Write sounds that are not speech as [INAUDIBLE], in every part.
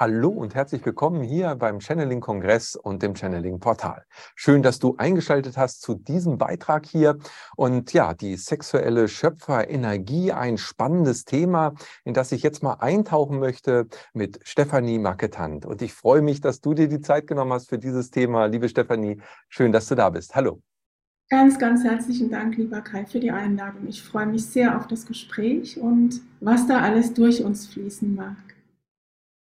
Hallo und herzlich willkommen hier beim Channeling Kongress und dem Channeling Portal. Schön, dass du eingeschaltet hast zu diesem Beitrag hier. Und ja, die sexuelle Schöpferenergie, ein spannendes Thema, in das ich jetzt mal eintauchen möchte mit Stefanie Marketant. Und ich freue mich, dass du dir die Zeit genommen hast für dieses Thema. Liebe Stefanie, schön, dass du da bist. Hallo. Ganz, ganz herzlichen Dank, lieber Kai, für die Einladung. Ich freue mich sehr auf das Gespräch und was da alles durch uns fließen mag.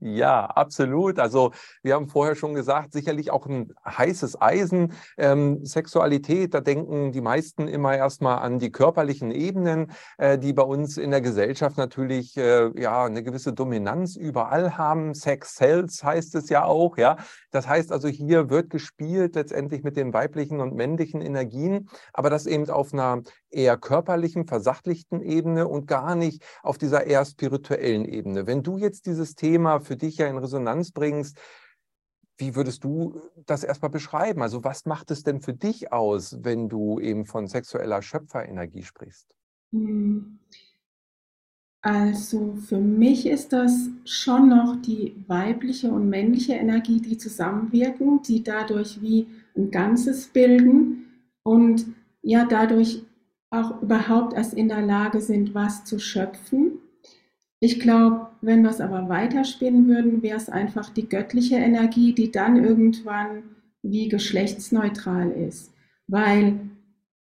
Ja, absolut. Also wir haben vorher schon gesagt, sicherlich auch ein heißes Eisen. Ähm, Sexualität, da denken die meisten immer erstmal an die körperlichen Ebenen, äh, die bei uns in der Gesellschaft natürlich äh, ja eine gewisse Dominanz überall haben. Sex sells heißt es ja auch, ja. Das heißt also, hier wird gespielt letztendlich mit den weiblichen und männlichen Energien, aber das eben auf einer eher körperlichen, versachlichten Ebene und gar nicht auf dieser eher spirituellen Ebene. Wenn du jetzt dieses Thema für dich ja in Resonanz bringst, wie würdest du das erstmal beschreiben? Also was macht es denn für dich aus, wenn du eben von sexueller Schöpferenergie sprichst? Hm. Also für mich ist das schon noch die weibliche und männliche Energie, die zusammenwirken, die dadurch wie ein Ganzes bilden und ja dadurch auch überhaupt erst in der Lage sind, was zu schöpfen. Ich glaube, wenn wir es aber weiterspinnen würden, wäre es einfach die göttliche Energie, die dann irgendwann wie geschlechtsneutral ist. Weil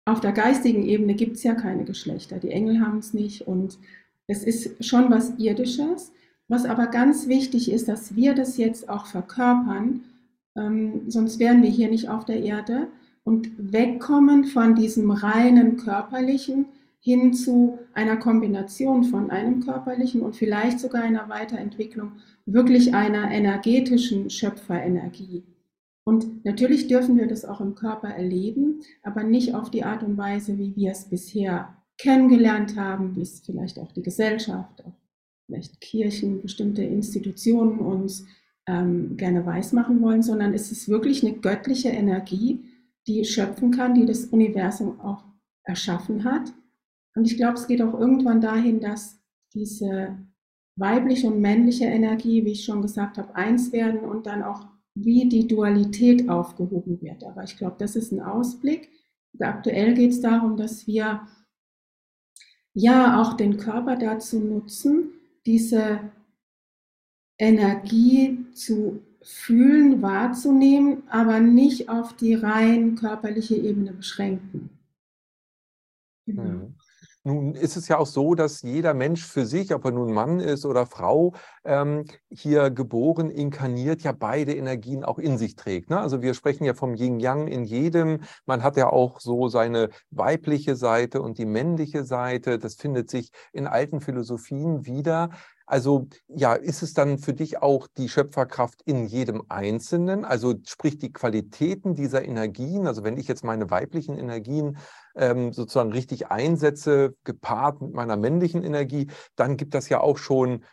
auf der geistigen Ebene gibt es ja keine Geschlechter. Die Engel haben es nicht und es ist schon was Irdisches. Was aber ganz wichtig ist, dass wir das jetzt auch verkörpern, ähm, sonst wären wir hier nicht auf der Erde und wegkommen von diesem reinen körperlichen hin zu einer Kombination von einem körperlichen und vielleicht sogar einer Weiterentwicklung wirklich einer energetischen Schöpferenergie. Und natürlich dürfen wir das auch im Körper erleben, aber nicht auf die Art und Weise, wie wir es bisher kennengelernt haben, wie es vielleicht auch die Gesellschaft, auch vielleicht Kirchen, bestimmte Institutionen uns ähm, gerne weismachen wollen, sondern es ist wirklich eine göttliche Energie, die schöpfen kann, die das Universum auch erschaffen hat. Und ich glaube, es geht auch irgendwann dahin, dass diese weibliche und männliche Energie, wie ich schon gesagt habe, eins werden und dann auch wie die Dualität aufgehoben wird. Aber ich glaube, das ist ein Ausblick. Aktuell geht es darum, dass wir ja auch den Körper dazu nutzen, diese Energie zu Fühlen wahrzunehmen, aber nicht auf die rein körperliche Ebene beschränken. Genau. Nun ist es ja auch so, dass jeder Mensch für sich, ob er nun Mann ist oder Frau, ähm, hier geboren, inkarniert, ja beide Energien auch in sich trägt. Ne? Also wir sprechen ja vom Yin-Yang in jedem. Man hat ja auch so seine weibliche Seite und die männliche Seite. Das findet sich in alten Philosophien wieder. Also ja, ist es dann für dich auch die Schöpferkraft in jedem Einzelnen? Also sprich die Qualitäten dieser Energien, also wenn ich jetzt meine weiblichen Energien ähm, sozusagen richtig einsetze, gepaart mit meiner männlichen Energie, dann gibt das ja auch schon,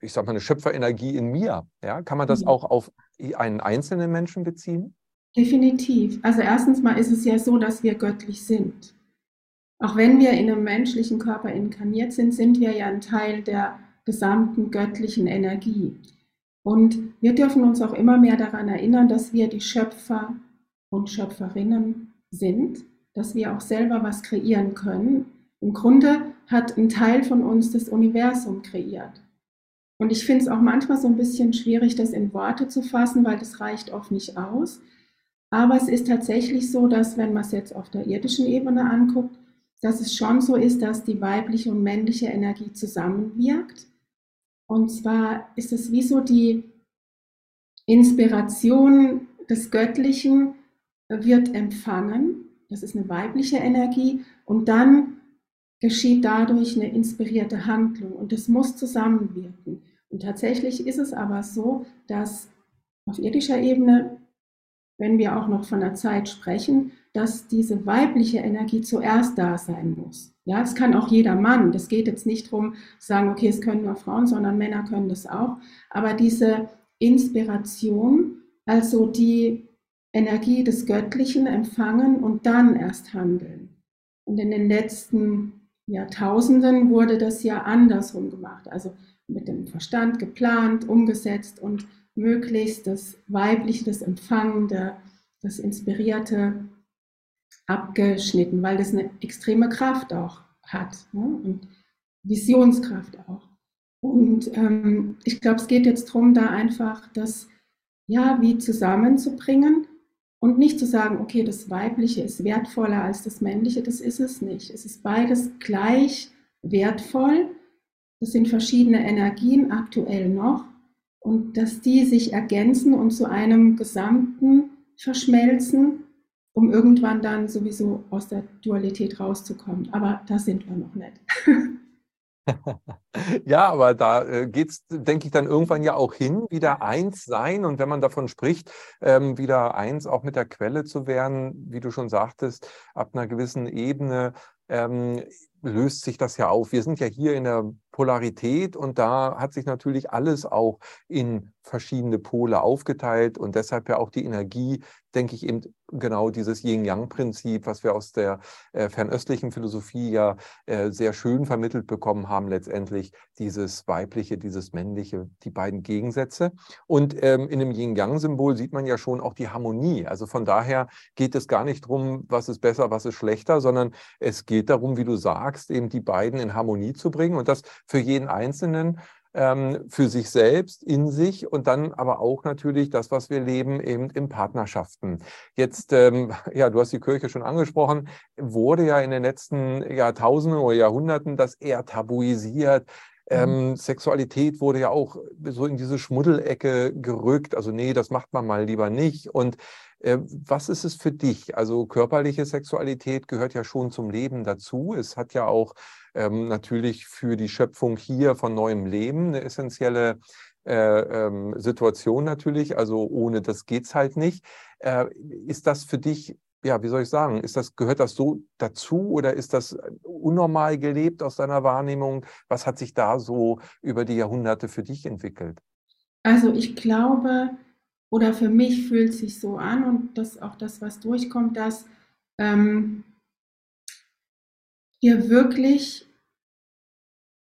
ich sag mal, eine Schöpferenergie in mir. Ja? Kann man das mhm. auch auf einen einzelnen Menschen beziehen? Definitiv. Also erstens mal ist es ja so, dass wir göttlich sind. Auch wenn wir in einem menschlichen Körper inkarniert sind, sind wir ja ein Teil der gesamten göttlichen Energie. Und wir dürfen uns auch immer mehr daran erinnern, dass wir die Schöpfer und Schöpferinnen sind, dass wir auch selber was kreieren können. Im Grunde hat ein Teil von uns das Universum kreiert. Und ich finde es auch manchmal so ein bisschen schwierig, das in Worte zu fassen, weil das reicht oft nicht aus. Aber es ist tatsächlich so, dass wenn man es jetzt auf der irdischen Ebene anguckt, dass es schon so ist, dass die weibliche und männliche Energie zusammenwirkt und zwar ist es wie so die Inspiration des Göttlichen wird empfangen. Das ist eine weibliche Energie. Und dann geschieht dadurch eine inspirierte Handlung. Und das muss zusammenwirken. Und tatsächlich ist es aber so, dass auf irdischer Ebene wenn wir auch noch von einer Zeit sprechen, dass diese weibliche Energie zuerst da sein muss. Ja, es kann auch jeder Mann. Das geht jetzt nicht darum, zu sagen, okay, es können nur Frauen, sondern Männer können das auch. Aber diese Inspiration, also die Energie des Göttlichen empfangen und dann erst handeln. Und in den letzten Jahrtausenden wurde das ja andersrum gemacht. Also mit dem Verstand geplant, umgesetzt und möglichst das Weibliche, das Empfangende, das Inspirierte abgeschnitten, weil das eine extreme Kraft auch hat ne? und Visionskraft auch. Und ähm, ich glaube, es geht jetzt darum, da einfach das ja wie zusammenzubringen und nicht zu sagen, okay, das Weibliche ist wertvoller als das Männliche, das ist es nicht. Es ist beides gleich wertvoll. Das sind verschiedene Energien aktuell noch und dass die sich ergänzen und zu einem Gesamten verschmelzen, um irgendwann dann sowieso aus der Dualität rauszukommen. Aber da sind wir noch nicht. [LAUGHS] Ja, aber da äh, geht es, denke ich, dann irgendwann ja auch hin, wieder eins sein. Und wenn man davon spricht, ähm, wieder eins auch mit der Quelle zu werden, wie du schon sagtest, ab einer gewissen Ebene ähm, löst sich das ja auf. Wir sind ja hier in der Polarität und da hat sich natürlich alles auch in verschiedene Pole aufgeteilt und deshalb ja auch die Energie, denke ich, eben genau dieses Yin-Yang-Prinzip, was wir aus der äh, fernöstlichen Philosophie ja äh, sehr schön vermittelt bekommen haben, letztendlich dieses weibliche, dieses männliche, die beiden Gegensätze. Und ähm, in dem Yin-Yang-Symbol sieht man ja schon auch die Harmonie. Also von daher geht es gar nicht darum, was ist besser, was ist schlechter, sondern es geht darum, wie du sagst, eben die beiden in Harmonie zu bringen und das für jeden Einzelnen ähm, für sich selbst, in sich und dann aber auch natürlich das, was wir leben, eben in Partnerschaften. Jetzt, ähm, [LAUGHS] ja, du hast die Kirche schon angesprochen, wurde ja in den letzten Jahrtausenden oder Jahrhunderten das eher tabuisiert. Mhm. Ähm, Sexualität wurde ja auch so in diese Schmuddelecke gerückt. Also nee, das macht man mal lieber nicht. Und was ist es für dich? Also körperliche Sexualität gehört ja schon zum Leben dazu. Es hat ja auch ähm, natürlich für die Schöpfung hier von neuem Leben eine essentielle äh, ähm, Situation natürlich. Also ohne das geht es halt nicht. Äh, ist das für dich ja, wie soll ich sagen, ist das, gehört das so dazu oder ist das unnormal gelebt aus deiner Wahrnehmung? Was hat sich da so über die Jahrhunderte für dich entwickelt? Also ich glaube, oder für mich fühlt sich so an und das auch das, was durchkommt, dass ähm, wir wirklich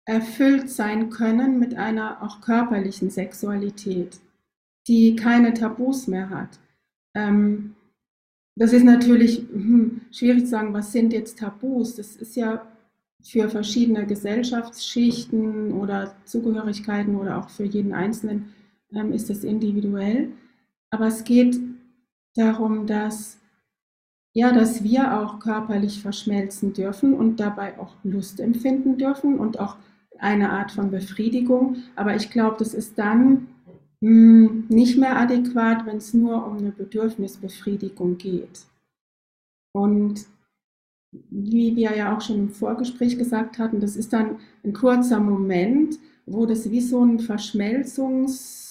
erfüllt sein können mit einer auch körperlichen Sexualität, die keine Tabus mehr hat. Ähm, das ist natürlich hm, schwierig zu sagen, was sind jetzt Tabus? Das ist ja für verschiedene Gesellschaftsschichten oder Zugehörigkeiten oder auch für jeden Einzelnen ähm, ist das individuell. Aber es geht darum, dass, ja, dass wir auch körperlich verschmelzen dürfen und dabei auch Lust empfinden dürfen und auch eine Art von Befriedigung. Aber ich glaube, das ist dann mh, hm, nicht mehr adäquat, wenn es nur um eine Bedürfnisbefriedigung geht. Und wie wir ja auch schon im Vorgespräch gesagt hatten, das ist dann ein kurzer Moment, wo das wie so ein Verschmelzungs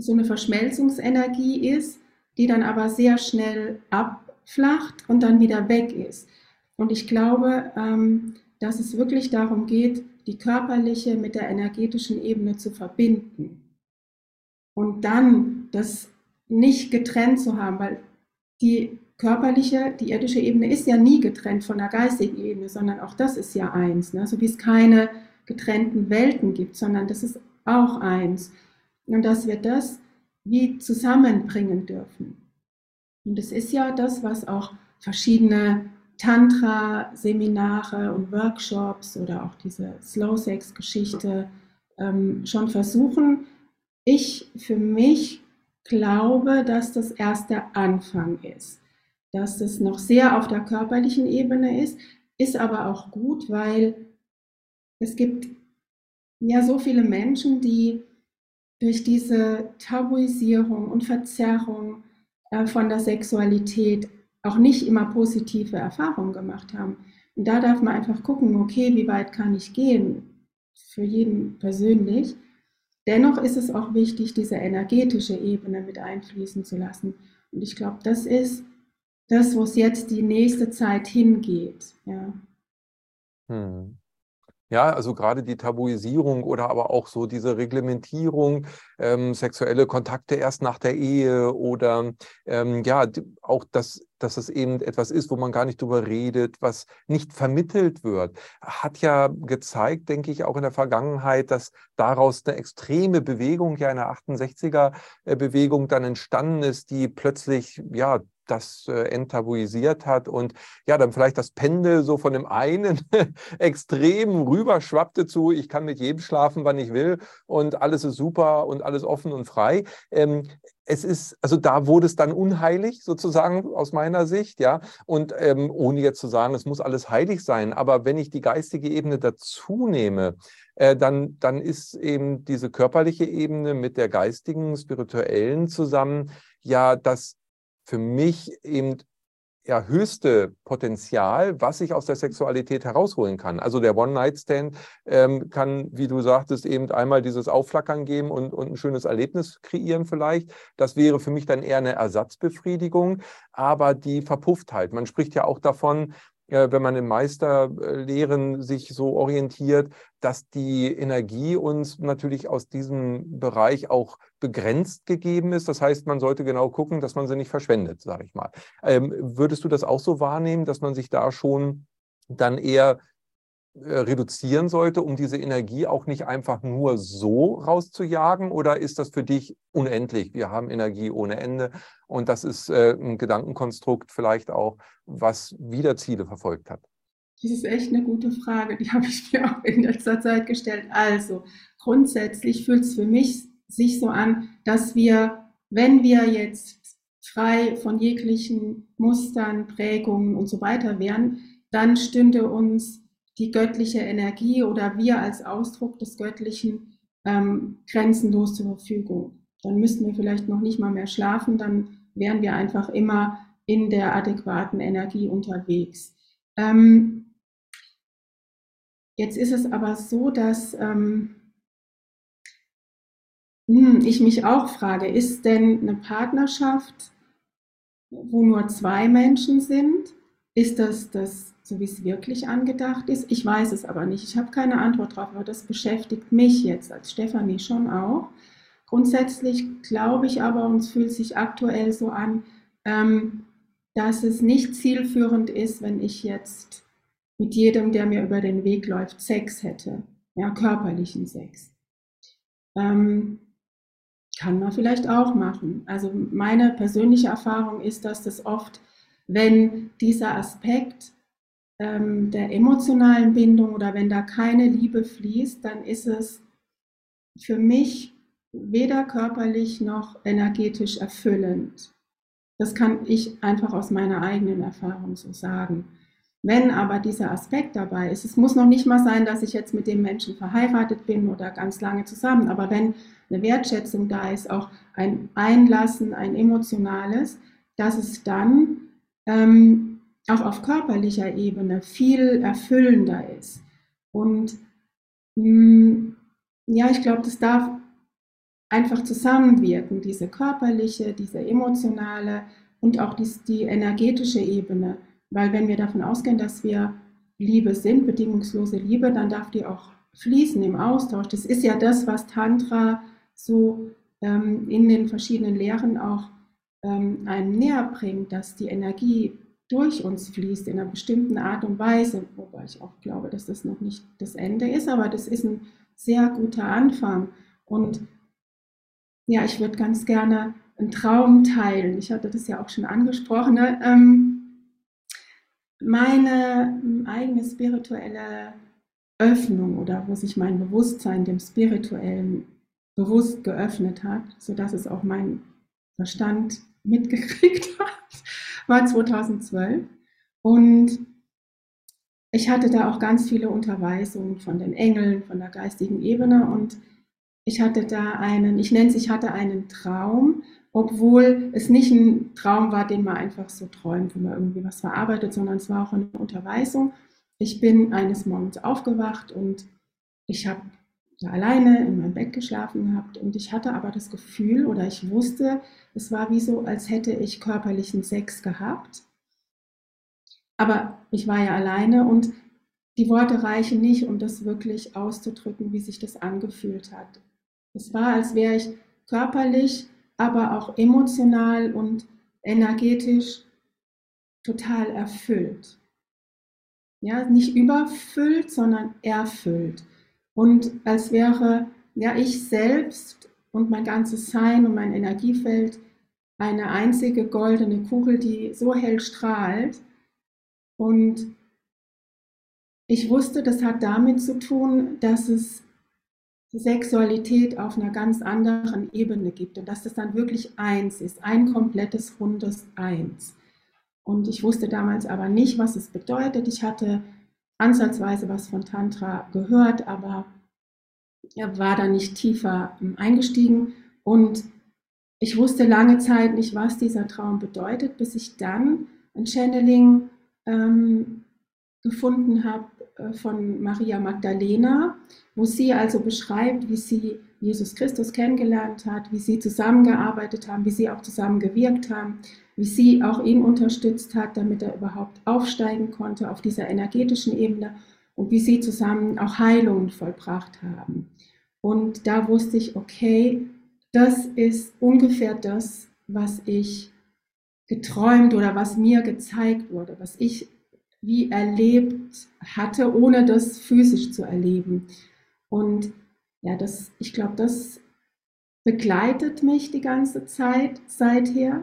so eine Verschmelzungsenergie ist, die dann aber sehr schnell abflacht und dann wieder weg ist. Und ich glaube, ähm, dass es wirklich darum geht, die körperliche mit der energetischen Ebene zu verbinden. Und dann das nicht getrennt zu haben, weil die körperliche, die irdische Ebene ist ja nie getrennt von der geistigen Ebene, sondern auch das ist ja eins. Ne? So wie es keine getrennten Welten gibt, sondern das ist auch eins und dass wir das wie zusammenbringen dürfen. Und es ist ja das, was auch verschiedene Tantra-Seminare und Workshops oder auch diese Slow-Sex-Geschichte ähm, schon versuchen. Ich für mich glaube, dass das erst der Anfang ist, dass es noch sehr auf der körperlichen Ebene ist, ist aber auch gut, weil es gibt ja so viele Menschen, die durch diese Tabuisierung und Verzerrung äh, von der Sexualität auch nicht immer positive Erfahrungen gemacht haben. Und da darf man einfach gucken, okay, wie weit kann ich gehen, für jeden persönlich. Dennoch ist es auch wichtig, diese energetische Ebene mit einfließen zu lassen. Und ich glaube, das ist das, wo es jetzt die nächste Zeit hingeht. Ja. Hm. Ja, also gerade die Tabuisierung oder aber auch so diese Reglementierung, ähm, sexuelle Kontakte erst nach der Ehe oder ähm, ja, auch das, dass es eben etwas ist, wo man gar nicht drüber redet, was nicht vermittelt wird, hat ja gezeigt, denke ich, auch in der Vergangenheit, dass daraus eine extreme Bewegung, ja eine 68er-Bewegung dann entstanden ist, die plötzlich ja das äh, enttabuisiert hat und ja, dann vielleicht das Pendel so von dem einen [LAUGHS] Extrem rüberschwappte zu, ich kann mit jedem schlafen, wann ich will und alles ist super und alles offen und frei. Ähm, es ist, also da wurde es dann unheilig sozusagen aus meiner Sicht, ja. Und ähm, ohne jetzt zu sagen, es muss alles heilig sein, aber wenn ich die geistige Ebene dazu nehme, äh, dann, dann ist eben diese körperliche Ebene mit der geistigen, spirituellen zusammen ja das für mich eben ja, höchste Potenzial, was ich aus der Sexualität herausholen kann. Also der One-Night-Stand ähm, kann, wie du sagtest, eben einmal dieses Aufflackern geben und, und ein schönes Erlebnis kreieren vielleicht. Das wäre für mich dann eher eine Ersatzbefriedigung, aber die verpufft halt. Man spricht ja auch davon, wenn man in Meisterlehren sich so orientiert, dass die Energie uns natürlich aus diesem Bereich auch begrenzt gegeben ist. Das heißt, man sollte genau gucken, dass man sie nicht verschwendet, sage ich mal. Ähm, würdest du das auch so wahrnehmen, dass man sich da schon dann eher äh, reduzieren sollte, um diese Energie auch nicht einfach nur so rauszujagen? Oder ist das für dich unendlich? Wir haben Energie ohne Ende und das ist äh, ein Gedankenkonstrukt vielleicht auch, was wieder Ziele verfolgt hat. Das ist echt eine gute Frage, die habe ich mir auch in letzter Zeit gestellt. Also grundsätzlich fühlt es für mich sich so an, dass wir, wenn wir jetzt frei von jeglichen Mustern, Prägungen und so weiter wären, dann stünde uns die göttliche Energie oder wir als Ausdruck des Göttlichen ähm, grenzenlos zur Verfügung. Dann müssten wir vielleicht noch nicht mal mehr schlafen, dann wären wir einfach immer in der adäquaten Energie unterwegs. Ähm, jetzt ist es aber so, dass ähm, hm, ich mich auch frage, ist denn eine Partnerschaft, wo nur zwei Menschen sind, ist das das so wie es wirklich angedacht ist? Ich weiß es aber nicht. Ich habe keine Antwort darauf, aber das beschäftigt mich jetzt als Stefanie schon auch. Grundsätzlich glaube ich aber, uns fühlt sich aktuell so an, ähm, dass es nicht zielführend ist, wenn ich jetzt mit jedem, der mir über den Weg läuft, Sex hätte, ja, körperlichen Sex. Ähm, kann man vielleicht auch machen. Also meine persönliche Erfahrung ist, dass das oft, wenn dieser Aspekt ähm, der emotionalen Bindung oder wenn da keine Liebe fließt, dann ist es für mich weder körperlich noch energetisch erfüllend. Das kann ich einfach aus meiner eigenen Erfahrung so sagen. Wenn aber dieser Aspekt dabei ist, es muss noch nicht mal sein, dass ich jetzt mit dem Menschen verheiratet bin oder ganz lange zusammen, aber wenn eine Wertschätzung da ist, auch ein Einlassen, ein emotionales, dass es dann ähm, auch auf körperlicher Ebene viel erfüllender ist. Und mh, mm, ja, ich glaube, das darf einfach zusammenwirken, diese körperliche, diese emotionale und auch die, die energetische Ebene. Weil wenn wir davon ausgehen, dass wir Liebe sind, bedingungslose Liebe, dann darf die auch fließen im Austausch. Das ist ja das, was Tantra so ähm, in den verschiedenen Lehren auch ähm, einem näher bringt, dass die Energie durch uns fließt in einer bestimmten Art und Weise, wobei ich auch glaube, dass das noch nicht das Ende ist, aber das ist ein sehr guter Anfang. Und ja, ich würde ganz gerne einen Traum teilen. Ich hatte das ja auch schon angesprochen. Ne? Ähm, meine ähm, eigene spirituelle Öffnung oder wo sich mein Bewusstsein dem Spirituellen bewusst geöffnet hat, sodass es auch mein Verstand [LAUGHS] mitgekriegt hat war 2012 und ich hatte da auch ganz viele Unterweisungen von den Engeln, von der geistigen Ebene. Und ich hatte da einen, ich nenne es, ich hatte einen Traum, obwohl es nicht ein Traum war, den man einfach so träumt, wo man irgendwie was verarbeitet, sondern es war auch eine Unterweisung. Ich bin eines Morgens aufgewacht und ich habe alleine in meinem Bett geschlafen gehabt und ich hatte aber das Gefühl oder ich wusste, es war wie so, als hätte ich körperlichen Sex gehabt. Aber ich war ja alleine und die Worte reichen nicht, um das wirklich auszudrücken, wie sich das angefühlt hat. Es war, als wäre ich körperlich, aber auch emotional und energetisch total erfüllt. Ja, nicht überfüllt, sondern erfüllt. Und als wäre ja ich selbst und mein ganzes Sein und mein Energiefeld eine einzige goldene Kugel, die so hell strahlt. Und ich wusste, das hat damit zu tun, dass es Sexualität auf einer ganz anderen Ebene gibt und dass das dann wirklich eins ist, ein komplettes rundes Eins. Und ich wusste damals aber nicht, was es bedeutet. Ich hatte ansatzweise was von Tantra gehört, aber er war da nicht tiefer ähm, eingestiegen. Und ich wusste lange Zeit nicht, was dieser Traum bedeutet, bis ich dann ein Channeling ähm, gefunden habe von Maria Magdalena, wo sie also beschreibt, wie sie Jesus Christus kennengelernt hat, wie sie zusammengearbeitet haben, wie sie auch zusammen gewirkt haben, wie sie auch ihn unterstützt hat, damit er überhaupt aufsteigen konnte auf dieser energetischen Ebene und wie sie zusammen auch Heilungen vollbracht haben. Und da wusste ich, okay, das ist ungefähr das, was ich geträumt oder was mir gezeigt wurde, was ich wie erlebt hatte, ohne das physisch zu erleben. Und ja, das, ich glaube, das begleitet mich die ganze Zeit seither.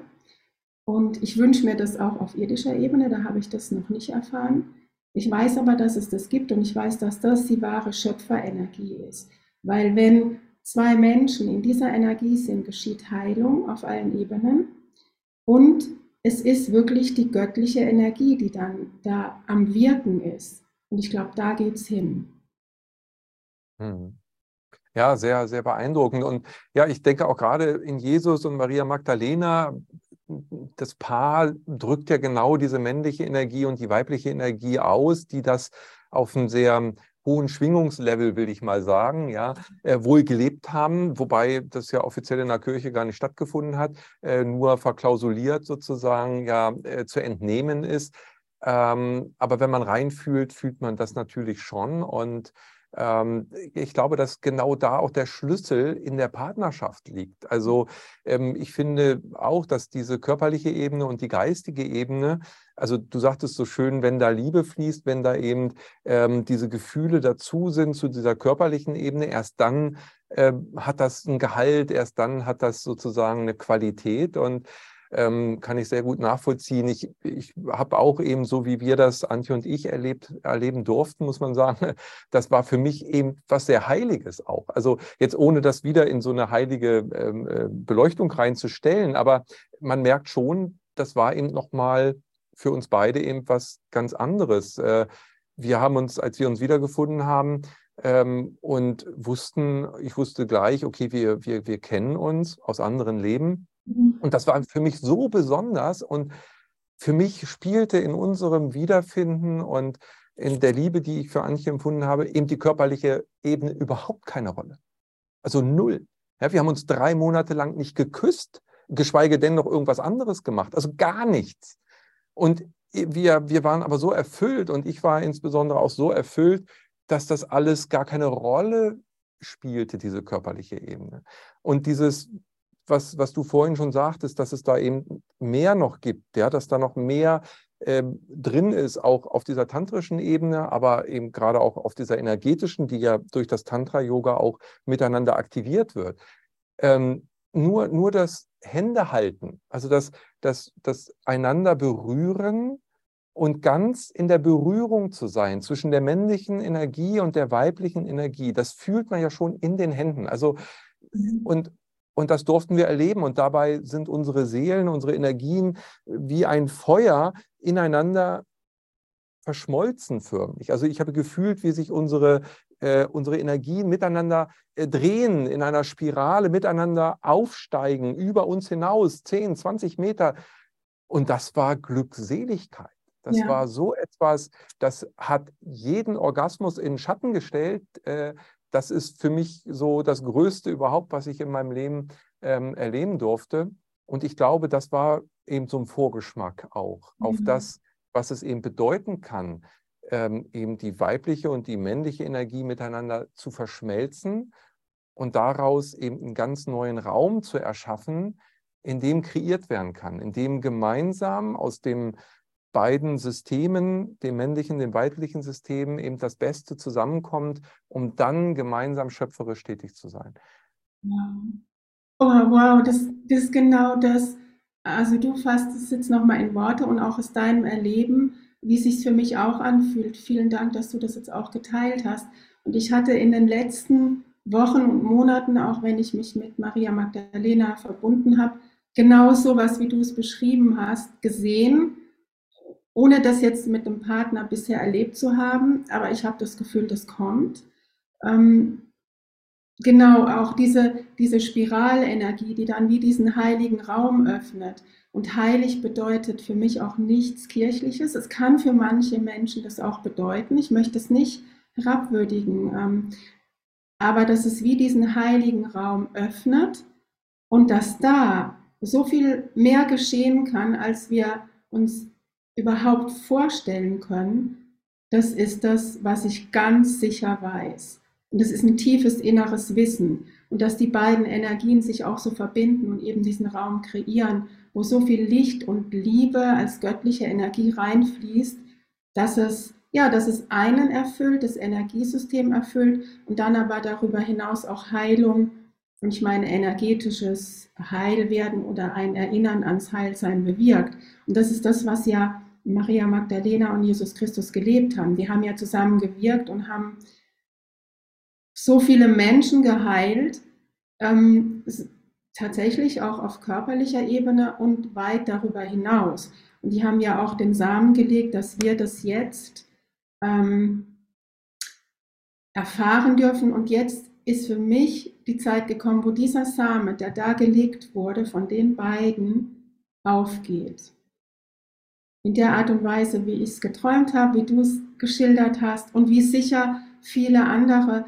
Und ich wünsche mir das auch auf irdischer Ebene, da habe ich das noch nicht erfahren. Ich weiß aber, dass es das gibt und ich weiß, dass das die wahre Schöpferenergie ist. Weil wenn zwei Menschen in dieser Energie sind, geschieht Heilung auf allen Ebenen und es ist wirklich die göttliche Energie, die dann da am Wirken ist. Und ich glaube, da geht es hin. Hm. Ja, sehr, sehr beeindruckend. Und ja, ich denke auch gerade in Jesus und Maria Magdalena, das Paar drückt ja genau diese männliche Energie und die weibliche Energie aus, die das auf einem sehr hohen Schwingungslevel, will ich mal sagen, ja, äh, wohl gelebt haben, wobei das ja offiziell in der Kirche gar nicht stattgefunden hat, äh, nur verklausuliert sozusagen ja äh, zu entnehmen ist. Ähm, aber wenn man reinfühlt, fühlt man das natürlich schon und ich glaube, dass genau da auch der Schlüssel in der Partnerschaft liegt. Also ähm, ich finde auch, dass diese körperliche Ebene und die geistige Ebene, also du sagtest so schön, wenn da Liebe fließt, wenn da eben ähm, diese Gefühle dazu sind zu dieser körperlichen Ebene, erst dann hat das ein Gehalt, erst dann hat das sozusagen eine Qualität und ähm, kann ich sehr gut nachvollziehen. Ich, ich habe auch eben so, wie wir das, Antje und ich, erlebt, erleben durften, muss man sagen, [LAUGHS] das war für mich eben was sehr Heiliges auch. Also jetzt ohne das wieder in so eine heilige ähm, äh, Beleuchtung reinzustellen, aber man merkt schon, das war eben nochmal für uns beide eben was ganz anderes. Äh, wir haben uns, als wir uns wiedergefunden haben, ähm, und wussten, ich wusste gleich, okay, wir, wir, wir kennen uns aus anderen Leben. Und das war für mich so besonders und für mich spielte in unserem Wiederfinden und in der Liebe, die ich für Antje empfunden habe, eben die körperliche Ebene überhaupt keine Rolle. Also null. Ja, wir haben uns drei Monate lang nicht geküsst, geschweige denn noch irgendwas anderes gemacht. Also gar nichts. Und wir, wir waren aber so erfüllt und ich war insbesondere auch so erfüllt, dass das alles gar keine Rolle spielte, diese körperliche Ebene. Und dieses was, was du vorhin schon sagtest, dass es da eben mehr noch gibt, ja, dass da noch mehr äh, drin ist, auch auf dieser tantrischen Ebene, aber eben gerade auch auf dieser energetischen, die ja durch das Tantra-Yoga auch miteinander aktiviert wird. Ähm, nur, nur das Händehalten, also das, das, das einander berühren und ganz in der Berührung zu sein zwischen der männlichen Energie und der weiblichen Energie, das fühlt man ja schon in den Händen. Also mhm. und, und das durften wir erleben. Und dabei sind unsere Seelen, unsere Energien wie ein Feuer ineinander verschmolzen förmlich. Also ich habe gefühlt, wie sich unsere, äh, unsere Energien miteinander äh, drehen, in einer Spirale miteinander aufsteigen, über uns hinaus, 10, 20 Meter. Und das war Glückseligkeit. Das ja. war so etwas, das hat jeden Orgasmus in Schatten gestellt, äh, das ist für mich so das Größte überhaupt, was ich in meinem Leben ähm, erleben durfte. Und ich glaube, das war eben so ein Vorgeschmack auch mhm. auf das, was es eben bedeuten kann, ähm, eben die weibliche und die männliche Energie miteinander zu verschmelzen und daraus eben einen ganz neuen Raum zu erschaffen, in dem kreiert werden kann, in dem gemeinsam aus den beiden Systemen, dem männlichen, dem weiblichen System, eben das Beste zusammenkommt, um dann gemeinsam schöpferisch tätig zu sein. Wow, oh, wow, das, das ist genau das. Also du fasst es jetzt nochmal in Worte und auch aus deinem Erleben, wie es sich für mich auch anfühlt. Vielen Dank, dass du das jetzt auch geteilt hast. Und ich hatte in den letzten Wochen und Monaten, auch wenn ich mich mit Maria Magdalena verbunden habe, genau so was, wie du es beschrieben hast, gesehen, ohne das jetzt mit einem Partner bisher erlebt zu haben. Aber ich habe das Gefühl, das kommt. Ähm, genau, auch diese, diese Spiralenergie, die dann wie diesen heiligen Raum öffnet. Und heilig bedeutet für mich auch nichts Kirchliches. Es kann für manche Menschen das auch bedeuten. Ich möchte es nicht herabwürdigen. Ähm, aber dass es wie diesen heiligen Raum öffnet und dass da so viel mehr geschehen kann, als wir uns überhaupt vorstellen können, das ist das, was ich ganz sicher weiß. Und das ist ein tiefes inneres Wissen. Und dass die beiden Energien sich auch so verbinden und eben diesen Raum kreieren, wo so viel Licht und Liebe als göttliche Energie reinfließt, dass es ja, dass es einen erfüllt, das Energiesystem erfüllt und dann aber darüber hinaus auch Heilung und ich meine energetisches Heilwerden oder ein Erinnern ans Heilsein bewirkt. Und das ist das, was ja Maria Magdalena und Jesus Christus gelebt haben. Die haben ja zusammen gewirkt und haben so viele Menschen geheilt, ähm, tatsächlich auch auf körperlicher Ebene und weit darüber hinaus. Und die haben ja auch den Samen gelegt, dass wir das jetzt ähm, erfahren dürfen. Und jetzt ist für mich die Zeit gekommen, wo dieser Same, der da gelegt wurde, von den beiden aufgeht. In der Art und Weise, wie ich es geträumt habe, wie du es geschildert hast und wie sicher viele andere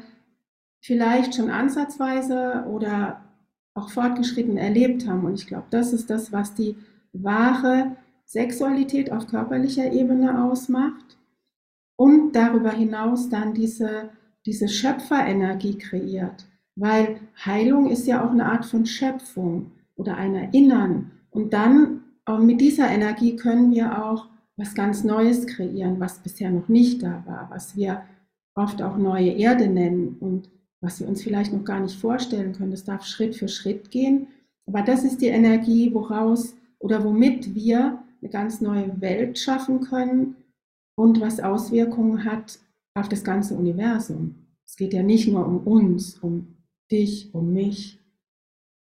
vielleicht schon ansatzweise oder auch fortgeschritten erlebt haben. Und ich glaube, das ist das, was die wahre Sexualität auf körperlicher Ebene ausmacht und darüber hinaus dann diese, diese Schöpferenergie kreiert. Weil Heilung ist ja auch eine Art von Schöpfung oder ein Erinnern. Und dann mit dieser Energie können wir auch was ganz Neues kreieren, was bisher noch nicht da war, was wir oft auch neue Erde nennen und was wir uns vielleicht noch gar nicht vorstellen können. Das darf Schritt für Schritt gehen. Aber das ist die Energie, woraus oder womit wir eine ganz neue Welt schaffen können, und was Auswirkungen hat auf das ganze Universum. Es geht ja nicht nur um uns, um dich, um mich,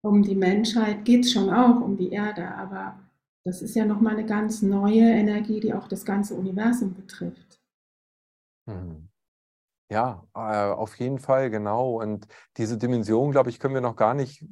um die Menschheit geht es schon auch, um die Erde, aber das ist ja nochmal eine ganz neue Energie, die auch das ganze Universum betrifft. Mhm. Ja, äh, auf jeden Fall, genau. Und diese Dimension, glaube ich, können wir noch gar nicht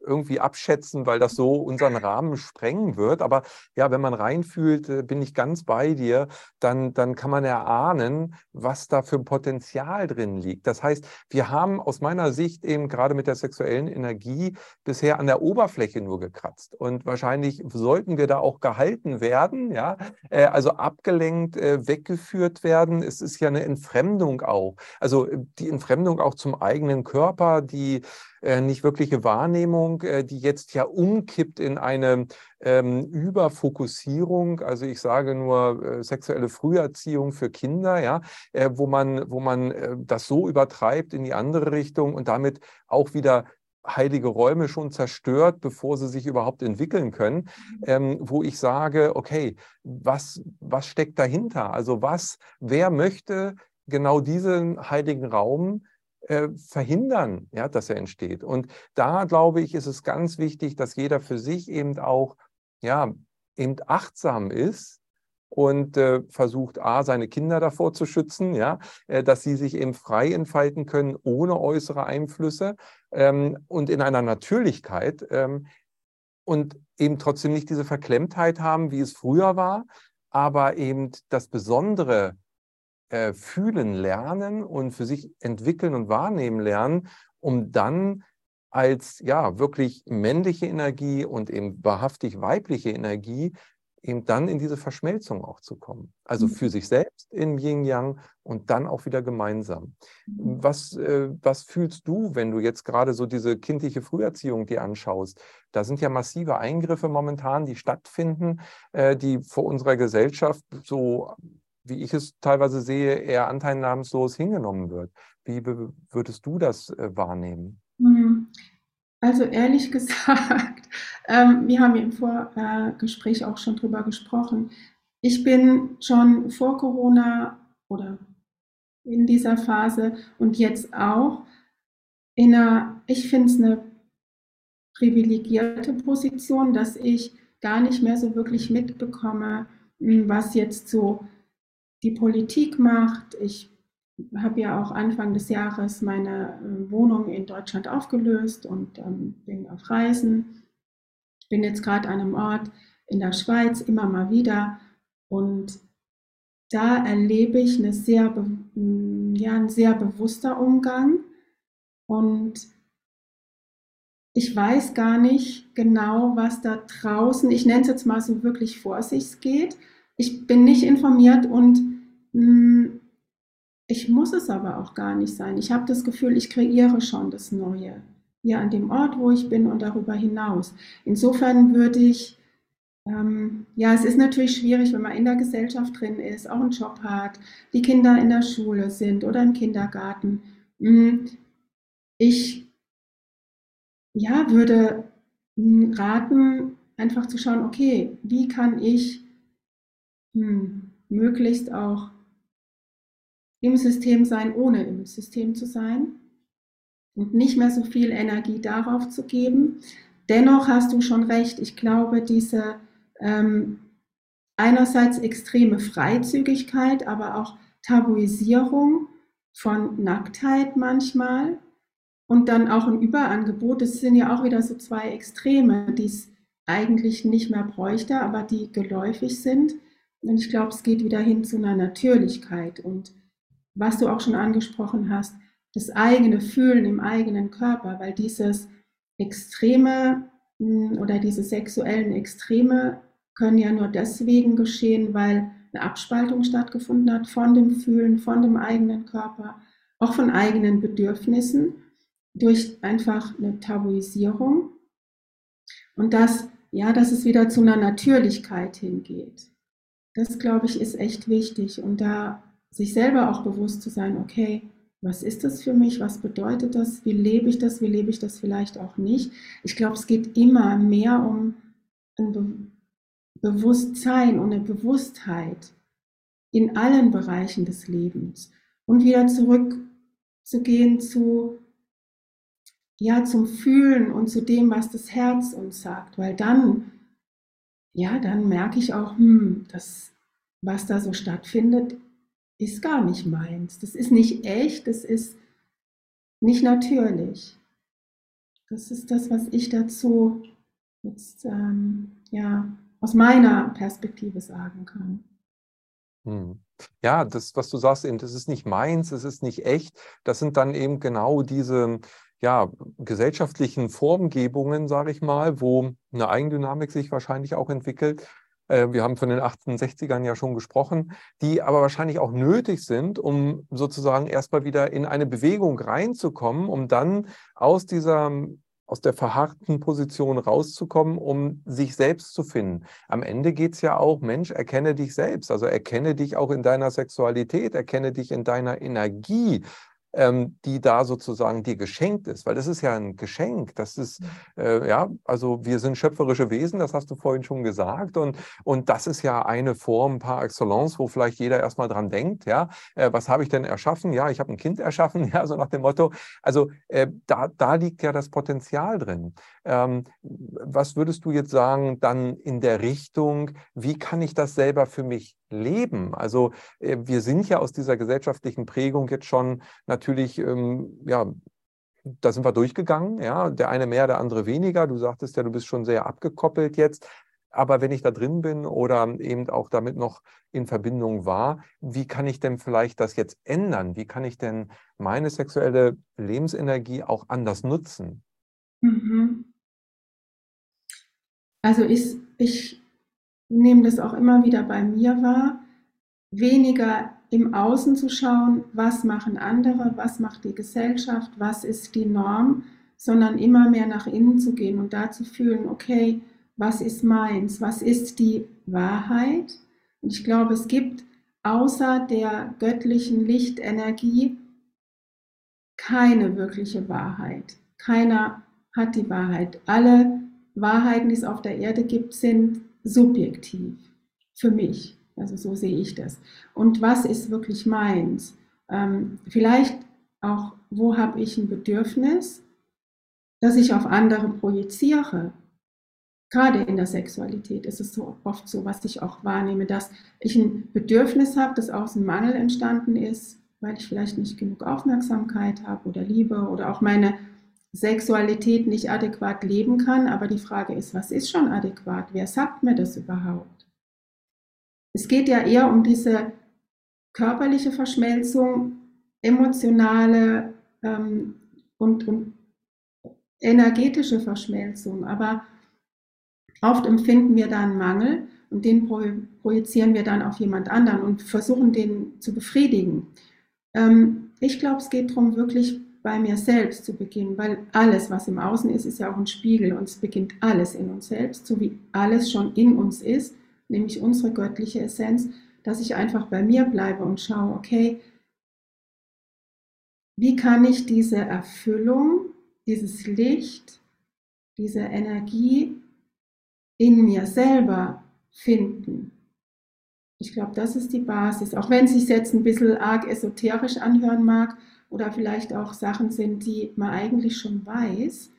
irgendwie abschätzen, weil das so unseren Rahmen sprengen wird. Aber ja, wenn man reinfühlt, äh, bin ich ganz bei dir, dann, dann kann man erahnen, was da für Potenzial drin liegt. Das heißt, wir haben aus meiner Sicht eben gerade mit der sexuellen Energie bisher an der Oberfläche nur gekratzt. Und wahrscheinlich sollten wir da auch gehalten werden, ja, äh, also abgelenkt, äh, weggeführt werden. Es ist ja eine Entfremdung auch. Also die Entfremdung auch zum eigenen Körper, die nicht wirkliche Wahrnehmung, äh, die jetzt ja umkippt in eine ähm, Überfokussierung, also ich sage nur äh, sexuelle Früherziehung für Kinder, ja, äh, wo man, wo man äh, das so übertreibt in die andere Richtung und damit auch wieder heilige Räume schon zerstört, bevor sie sich überhaupt entwickeln können, mhm. ähm, wo ich sage, okay, was, was steckt dahinter? Also was, wer möchte genau diesen heiligen Raum äh, verhindern, ja, dass er entsteht. Und da glaube ich, ist es ganz wichtig, dass jeder für sich eben auch, ja, eben achtsam ist und äh, versucht, A, seine Kinder davor zu schützen, ja, äh, dass sie sich eben frei entfalten können, ohne äußere Einflüsse ähm, und in einer Natürlichkeit ähm, und eben trotzdem nicht diese Verklemmtheit haben, wie es früher war, aber eben das Besondere äh, fühlen lernen und für sich entwickeln und wahrnehmen lernen, um dann als ja wirklich männliche Energie und eben wahrhaftig weibliche Energie eben dann in diese Verschmelzung auch zu kommen. Also für mhm. sich selbst in Yin Yang und dann auch wieder gemeinsam. Mhm. Was, äh, was fühlst du, wenn du jetzt gerade so diese kindliche Früherziehung dir anschaust? Da sind ja massive Eingriffe momentan, die stattfinden, äh, die vor unserer Gesellschaft so, wie ich es teilweise sehe, eher anteilnahmslos hingenommen wird. Wie würdest du das äh, wahrnehmen? Mhm. Also ehrlich [LAUGHS] gesagt, ähm, wir haben im Vorgespräch auch schon drüber gesprochen. Ich bin schon vor Corona oder in dieser Phase und jetzt auch in einer, ich finde es eine privilegierte Position, dass ich gar nicht mehr so wirklich mitbekomme, hm, was jetzt so die Politik macht. Ich habe ja auch Anfang des Jahres meine äh, Wohnung in Deutschland aufgelöst und ähm, bin auf Reisen. Bin jetzt gerade an einem Ort in der Schweiz immer mal wieder und da erlebe ich eine sehr, ja, ein sehr bewusster Umgang und ich weiß gar nicht genau, was da draußen, ich nenne es jetzt mal so wirklich vor sich geht. Ich bin nicht informiert und ich muss es aber auch gar nicht sein. Ich habe das Gefühl, ich kreiere schon das Neue. Hier an dem Ort, wo ich bin und darüber hinaus. Insofern würde ich, ähm, ja, es ist natürlich schwierig, wenn man in der Gesellschaft drin ist, auch einen Job hat, die Kinder in der Schule sind oder im Kindergarten. Hm, ich ja, würde hm, raten, einfach zu schauen, okay, wie kann ich hm, möglichst auch im System sein, ohne im System zu sein und nicht mehr so viel Energie darauf zu geben. Dennoch hast du schon recht, ich glaube, diese ähm, einerseits extreme Freizügigkeit, aber auch Tabuisierung von Nacktheit manchmal und dann auch ein Überangebot, das sind ja auch wieder so zwei Extreme, die es eigentlich nicht mehr bräuchte, aber die geläufig sind. Und ich glaube, es geht wieder hin zu einer Natürlichkeit und was du auch schon angesprochen hast, das eigene Fühlen im eigenen Körper, weil dieses Extreme hm, oder diese sexuellen Extreme können ja nur deswegen geschehen, weil eine Abspaltung stattgefunden hat von dem Fühlen, von dem eigenen Körper, auch von eigenen Bedürfnissen durch einfach eine Tabuisierung und dass, ja, dass es wieder zu einer Natürlichkeit hingeht. Das, glaube ich, ist echt wichtig und da sich selber auch bewusst zu sein, okay, was ist das für mich, was bedeutet das, wie lebe ich das, wie lebe ich das vielleicht auch nicht. Ich glaube, es geht immer mehr um ein Be Bewusstsein und eine Bewusstheit in allen Bereichen des Lebens. Und wieder zurückzugehen zu ja zum Fühlen und zu dem, was das Herz uns sagt, weil dann ja, dann merke ich auch, hm, das was da so stattfindet, ist gar nicht meins. Das ist nicht echt, das ist nicht natürlich. Das ist das, was ich dazu jetzt ähm, ja, aus meiner Perspektive sagen kann. Hm. Ja, das, was du sagst, eben, das ist nicht meins, das ist nicht echt. Das sind dann eben genau diese ja, gesellschaftlichen Formgebungen, sage ich mal, wo eine Eigendynamik sich wahrscheinlich auch entwickelt, wir haben von den 68ern ja schon gesprochen, die aber wahrscheinlich auch nötig sind, um sozusagen erstmal wieder in eine Bewegung reinzukommen, um dann aus dieser aus der verharrten Position rauszukommen, um sich selbst zu finden. Am Ende geht es ja auch, Mensch, erkenne dich selbst, also erkenne dich auch in deiner Sexualität, erkenne dich in deiner Energie, ähm, die da sozusagen dir geschenkt ist, weil das ist ja ein Geschenk. Das ist, äh, ja, also wir sind schöpferische Wesen, das hast du vorhin schon gesagt. Und, und das ist ja eine Form par excellence, wo vielleicht jeder erstmal dran denkt, ja, äh, was habe ich denn erschaffen? Ja, ich habe ein Kind erschaffen, [LAUGHS] ja, so nach dem Motto. Also äh, da, da liegt ja das Potenzial drin. Ähm, was würdest du jetzt sagen, dann in der Richtung, wie kann ich das selber für mich leben? Also äh, wir sind ja aus dieser gesellschaftlichen Prägung jetzt schon natürlich, ähm, ja, da sind wir durchgegangen, ja, der eine mehr, der andere weniger. Du sagtest ja, du bist schon sehr abgekoppelt jetzt. aber wenn ich da drin bin oder eben auch damit noch in Verbindung war, wie kann ich denn vielleicht das jetzt ändern? Wie kann ich denn meine sexuelle Lebensenergie auch anders nutzen? Mhm. Also ich, ich nehme das auch immer wieder bei mir wahr, weniger im Außen zu schauen, was machen andere, was macht die Gesellschaft, was ist die Norm, sondern immer mehr nach innen zu gehen und da zu fühlen, okay, was ist meins, was ist die Wahrheit. Und ich glaube, es gibt außer der göttlichen Lichtenergie keine wirkliche Wahrheit. Keiner hat die Wahrheit. Alle Wahrheiten, die es auf der Erde gibt, sind subjektiv für mich. Also so sehe ich das. Und was ist wirklich meins? Ähm, vielleicht auch, wo habe ich ein Bedürfnis, das ich auf andere projiziere? Gerade in der Sexualität ist es so oft so, was ich auch wahrnehme, dass ich ein Bedürfnis habe, das aus einem Mangel entstanden ist, weil ich vielleicht nicht genug Aufmerksamkeit habe oder Liebe oder auch meine Sexualität nicht adäquat leben kann. Aber die Frage ist, was ist schon adäquat? Wer sagt mir das überhaupt? Es geht ja eher um diese körperliche Verschmelzung, emotionale ähm, und, und energetische Verschmelzung. Aber oft empfinden wir da einen Mangel und den projizieren wir dann auf jemand anderen und versuchen den zu befriedigen. Ähm, ich glaube, es geht darum, wirklich bei mir selbst zu beginnen, weil alles, was im Außen ist, ist ja auch ein Spiegel und es beginnt alles in uns selbst, so wie alles schon in uns ist, nämlich unsere göttliche Essenz, dass ich einfach bei mir bleibe und schaue, okay, wie kann ich diese Erfüllung, dieses Licht, diese Energie in mir selber finden? Ich glaube, das ist die Basis. Auch wenn es sich jetzt ein bisschen arg esoterisch anhören mag, oder vielleicht auch Sachen sind, die man eigentlich schon weiß.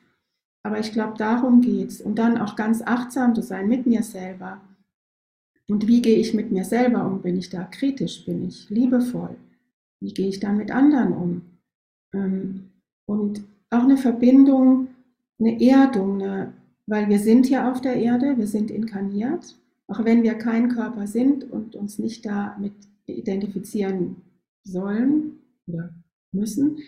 Aber ich glaube, darum geht es. Und dann auch ganz achtsam zu sein mit mir selber. Und wie gehe ich mit mir selber um? Bin ich da kritisch? Bin ich liebevoll? Wie gehe ich da mit anderen um? Ähm, und auch eine Verbindung, eine Erdung, eine, weil wir sind hier auf der Erde, wir sind inkarniert, auch wenn wir kein Körper sind und uns nicht damit identifizieren sollen oder müssen.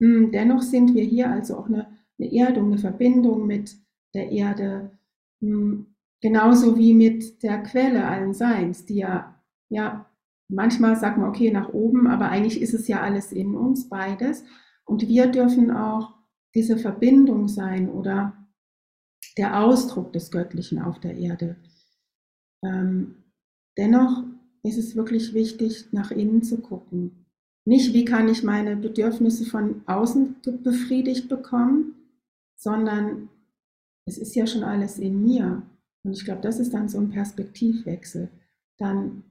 Hm, dennoch sind wir hier also auch eine, eine Erdung, eine Verbindung mit der Erde, hm, genauso wie mit der Quelle allen Seins, die ja, ja, manchmal sagt man, okay, nach oben, aber eigentlich ist es ja alles in uns, beides. Und wir dürfen auch diese Verbindung sein oder der Ausdruck des Göttlichen auf der Erde. Ähm, dennoch ist es wirklich wichtig, nach innen zu gucken. Nicht, wie kann ich meine Bedürfnisse von außen befriedigt bekommen, sondern es ist ja schon alles in mir. Und ich glaube, das ist dann so ein Perspektivwechsel. Dann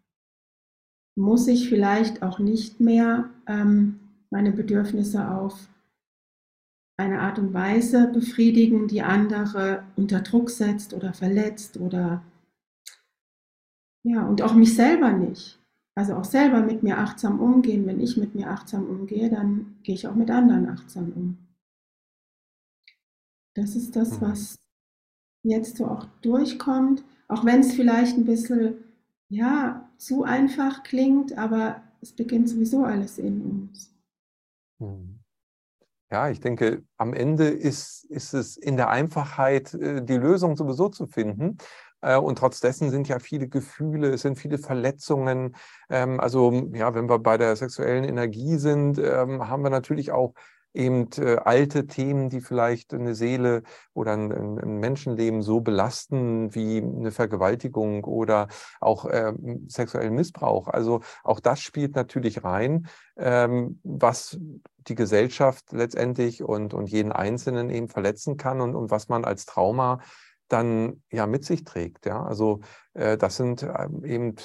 muss ich vielleicht auch nicht mehr ähm, meine Bedürfnisse auf eine Art und Weise befriedigen, die andere unter Druck setzt oder verletzt oder ja, und auch mich selber nicht also auch selber mit mir achtsam umgehen. Wenn ich mit mir achtsam umgehe, dann gehe ich auch mit anderen achtsam um. Das ist das, mhm. was jetzt so auch durchkommt, auch wenn es vielleicht ein bisschen ja, zu einfach klingt, aber es beginnt sowieso alles in uns. Mhm. Ja, ich denke, am Ende ist, ist es in der Einfachheit, äh, die Lösung sowieso zu finden. Äh, und trotz dessen sind ja viele Gefühle, es sind viele Verletzungen. Ähm, also ja, wenn wir bei der sexuellen Energie sind, ähm, haben wir natürlich auch eben äh, alte Themen, die vielleicht eine Seele oder ein, Menschenleben so belasten wie eine Vergewaltigung oder auch äh, sexuellen Missbrauch. Also auch das spielt natürlich rein, ähm, was die Gesellschaft letztendlich und, und jeden Einzelnen eben verletzen kann und, und was man als Trauma dann ja mit sich trägt. Ja? Also äh, das sind ähm, eben,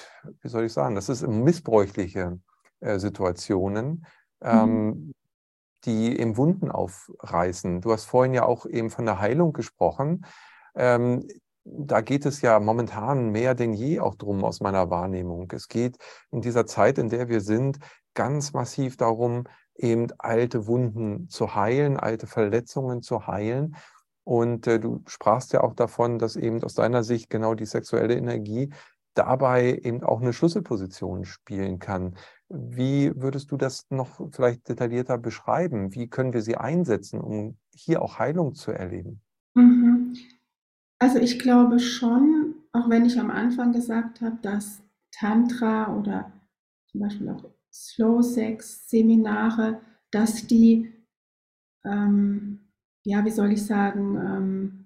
wie soll ich sagen, das ist missbräuchliche äh, Situationen, ähm, mhm. die eben Wunden aufreißen. Du hast vorhin ja auch eben von der Heilung gesprochen. Ähm, da geht es ja momentan mehr denn je auch drum aus meiner Wahrnehmung. Es geht in dieser Zeit, in der wir sind, ganz massiv darum, eben alte Wunden zu heilen, alte Verletzungen zu heilen Und äh, du sprachst ja auch davon, dass eben aus deiner Sicht genau die sexuelle Energie dabei eben auch eine Schlüsselposition spielen kann. Wie würdest du das noch vielleicht detaillierter beschreiben? Wie können wir sie einsetzen, um hier auch Heilung zu erleben? Mhm. Also ich glaube schon, auch wenn ich am Anfang gesagt habe, dass Tantra oder zum Beispiel auch Slow Sex Seminare, dass die, ähm, ja, wie soll ich sagen, ähm,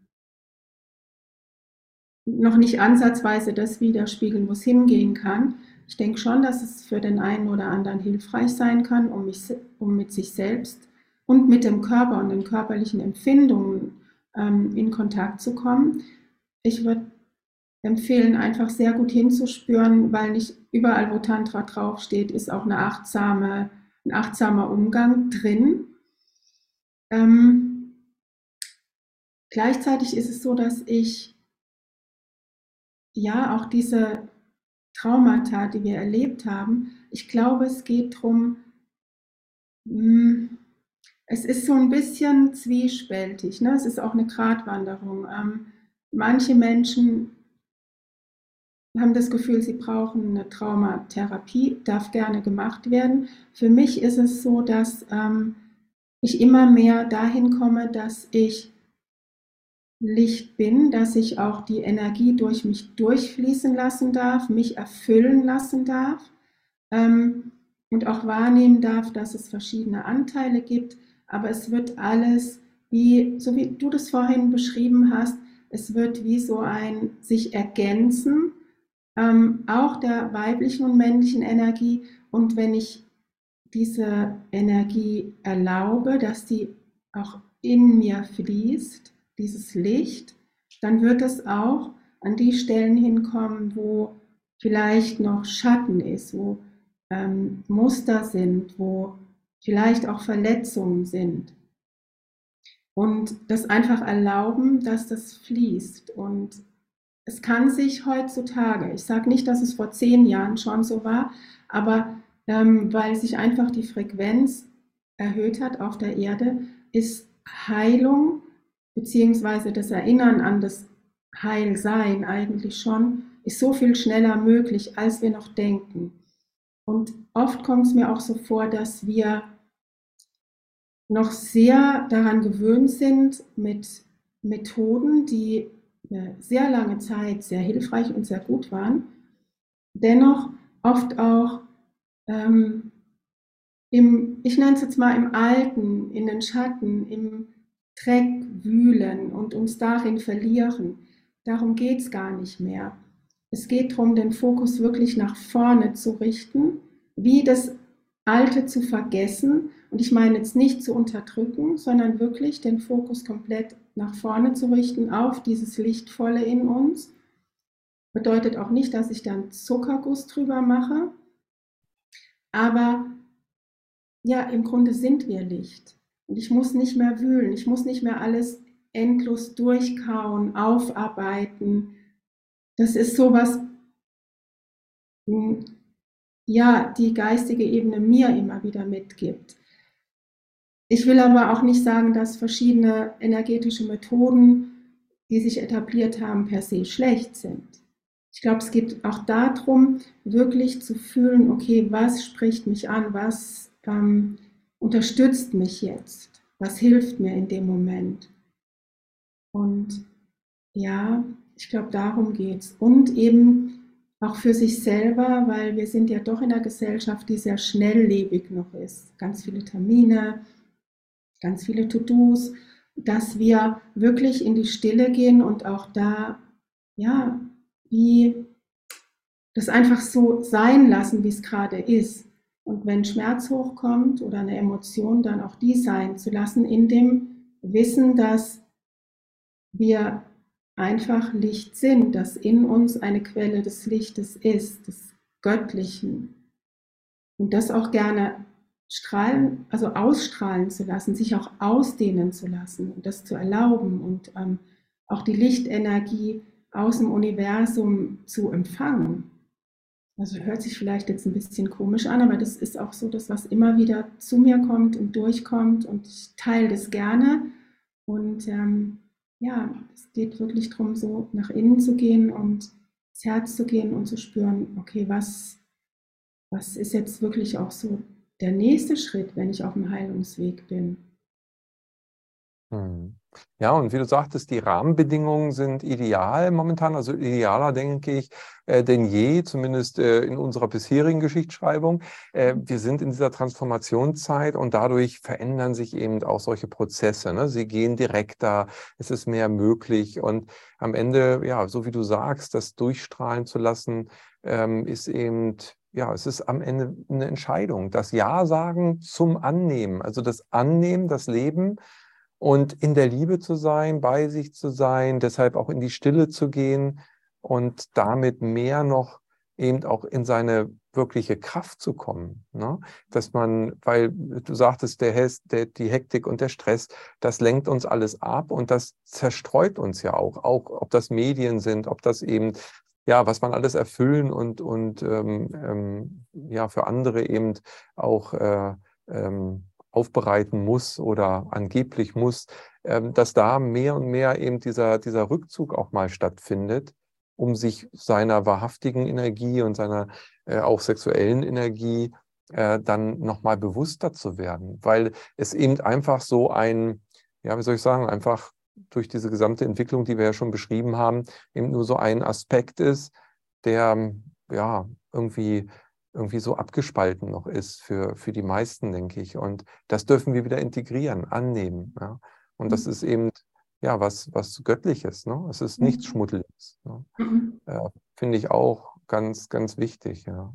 noch nicht ansatzweise das widerspiegeln, wo es hingehen kann. Ich denke schon, dass es für den einen oder anderen hilfreich sein kann, um, mich, um mit sich selbst und mit dem Körper und den körperlichen Empfindungen ähm, in Kontakt zu kommen. Ich würde empfehlen, einfach sehr gut hinzuspüren, weil nicht überall, wo Tantra draufsteht, ist auch eine achtsame, ein achtsamer Umgang drin. Ähm, gleichzeitig ist es so, dass ich ja auch diese Traumata, die wir erlebt haben, ich glaube, es geht darum, hm, es ist so ein bisschen zwiespältig. Ne? Es ist auch eine Gratwanderung. Ähm, manche Menschen haben das Gefühl, sie brauchen eine Traumatherapie, darf gerne gemacht werden. Für mich ist es so, dass ähm, ich immer mehr dahin komme, dass ich Licht bin, dass ich auch die Energie durch mich durchfließen lassen darf, mich erfüllen lassen darf ähm, und auch wahrnehmen darf, dass es verschiedene Anteile gibt, aber es wird alles, wie, so wie du das vorhin beschrieben hast, es wird wie so ein sich ergänzen, ähm, auch der weiblichen und männlichen Energie. Und wenn ich diese Energie erlaube, dass die auch in mir fließt, dieses Licht, dann wird es auch an die Stellen hinkommen, wo vielleicht noch Schatten ist, wo ähm, Muster sind, wo vielleicht auch Verletzungen sind. Und das einfach erlauben, dass das fließt. Und es kann sich heutzutage, ich sage nicht, dass es vor zehn Jahren schon so war, aber ähm, weil sich einfach die Frequenz erhöht hat auf der Erde, ist Heilung beziehungsweise das Erinnern an das Heilsein eigentlich schon, ist so viel schneller möglich, als wir noch denken. Und oft kommt es mir auch so vor, dass wir noch sehr daran gewöhnt sind, mit Methoden, die eine sehr lange Zeit sehr hilfreich und sehr gut waren, dennoch oft auch ähm, im, ich nenne es jetzt mal im Alten, in den Schatten, im Dreck wühlen und uns darin verlieren. Darum geht es gar nicht mehr. Es geht darum, den Fokus wirklich nach vorne zu richten, wie das Alte zu vergessen. Und ich meine jetzt nicht zu unterdrücken, sondern wirklich den Fokus komplett nach vorne zu richten auf dieses Lichtvolle in uns. Bedeutet auch nicht, dass ich dann Zuckerguss drüber mache. Aber ja, im Grunde sind wir Licht. Und ich muss nicht mehr wühlen, ich muss nicht mehr alles endlos durchkauen, aufarbeiten. Das ist sowas, ja, die geistige Ebene mir immer wieder mitgibt. Ich will aber auch nicht sagen, dass verschiedene energetische Methoden, die sich etabliert haben, per se schlecht sind. Ich glaube, es geht auch darum, wirklich zu fühlen, okay, was spricht mich an, was ähm, unterstützt mich jetzt? Was hilft mir in dem Moment? Und ja, ich glaube, darum geht es. Und eben auch für sich selber, weil wir sind ja doch in einer Gesellschaft, die sehr schnelllebig noch ist. Ganz viele Termine, ganz viele To-Dos, dass wir wirklich in die Stille gehen und auch da, ja, wie das einfach so sein lassen, wie es gerade ist. Und wenn Schmerz hochkommt oder eine Emotion, dann auch die sein zu lassen, in dem Wissen, dass wir einfach Licht sind, dass in uns eine Quelle des Lichtes ist, des Göttlichen. Und das auch gerne strahlen, also ausstrahlen zu lassen, sich auch ausdehnen zu lassen und das zu erlauben und ähm, auch die Lichtenergie aus dem Universum zu empfangen. Also hört sich vielleicht jetzt ein bisschen komisch an, aber das ist auch so das, was immer wieder zu mir kommt und durchkommt und ich teile das gerne. Und ähm, ja, es geht wirklich darum, so nach innen zu gehen und ins Herz zu gehen und zu spüren, okay, was, was ist jetzt wirklich auch so der nächste Schritt, wenn ich auf dem Heilungsweg bin. Hm. Ja, und wie du sagtest, die Rahmenbedingungen sind ideal momentan, also idealer, denke ich, äh, denn je, zumindest äh, in unserer bisherigen Geschichtsschreibung. Äh, wir sind in dieser Transformationszeit und dadurch verändern sich eben auch solche Prozesse. Ne? Sie gehen direkter, es ist mehr möglich und am Ende, ja, so wie du sagst, das durchstrahlen zu lassen, ähm, ist eben ja, es ist am Ende eine Entscheidung. Das Ja sagen zum Annehmen, also das Annehmen, das Leben und in der Liebe zu sein, bei sich zu sein, deshalb auch in die Stille zu gehen und damit mehr noch eben auch in seine wirkliche Kraft zu kommen. Ne? Dass man, weil du sagtest, der, der, die Hektik und der Stress, das lenkt uns alles ab und das zerstreut uns ja auch, auch ob das Medien sind, ob das eben, ja, was man alles erfüllen und, und ähm, ähm, ja, für andere eben auch äh, ähm, aufbereiten muss oder angeblich muss, ähm, dass da mehr und mehr eben dieser, dieser Rückzug auch mal stattfindet, um sich seiner wahrhaftigen Energie und seiner äh, auch sexuellen Energie äh, dann nochmal bewusster zu werden, weil es eben einfach so ein, ja, wie soll ich sagen, einfach durch diese gesamte Entwicklung, die wir ja schon beschrieben haben, eben nur so ein Aspekt ist, der ja irgendwie irgendwie so abgespalten noch ist für, für die meisten, denke ich. Und das dürfen wir wieder integrieren, annehmen. Ja? Und das mhm. ist eben ja was, was Göttliches. Ne? Es ist nichts mhm. Schmuddeliges. Ne? Mhm. Äh, Finde ich auch ganz, ganz wichtig. Ja.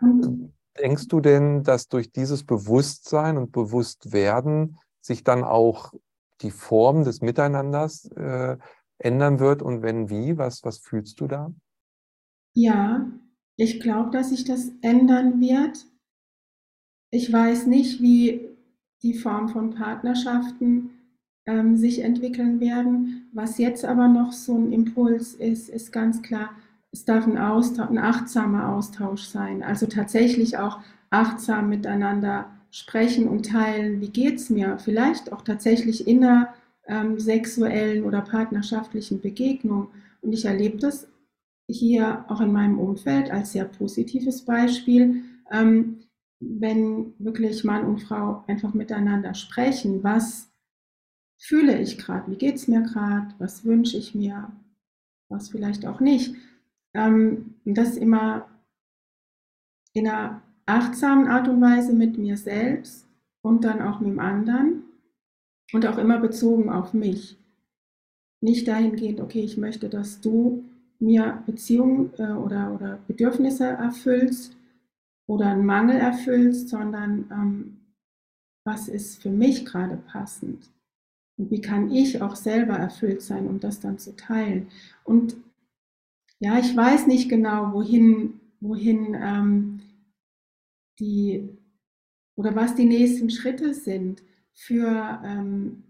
Mhm. Denkst du denn, dass durch dieses Bewusstsein und Bewusstwerden sich dann auch die Form des Miteinanders äh, ändern wird? Und wenn wie, was, was fühlst du da? Ja, ich glaube, dass sich das ändern wird. Ich weiß nicht, wie die Form von Partnerschaften ähm, sich entwickeln werden. Was jetzt aber noch so ein Impuls ist, ist ganz klar, es darf ein, Austausch, ein achtsamer Austausch sein. Also tatsächlich auch achtsam miteinander sprechen und teilen, wie geht es mir. Vielleicht auch tatsächlich in einer ähm, sexuellen oder partnerschaftlichen Begegnung. Und ich erlebe das hier auch in meinem Umfeld als sehr positives Beispiel, ähm, wenn wirklich Mann und Frau einfach miteinander sprechen, was fühle ich gerade, wie geht es mir gerade, was wünsche ich mir, was vielleicht auch nicht. Ähm, das immer in einer achtsamen Art und Weise mit mir selbst und dann auch mit dem anderen und auch immer bezogen auf mich. Nicht dahingehend, okay, ich möchte, dass du mir Beziehungen äh, oder, oder Bedürfnisse erfüllst oder einen Mangel erfüllst, sondern ähm, was ist für mich gerade passend und wie kann ich auch selber erfüllt sein, um das dann zu teilen. Und ja, ich weiß nicht genau, wohin, wohin ähm, die oder was die nächsten Schritte sind für ähm,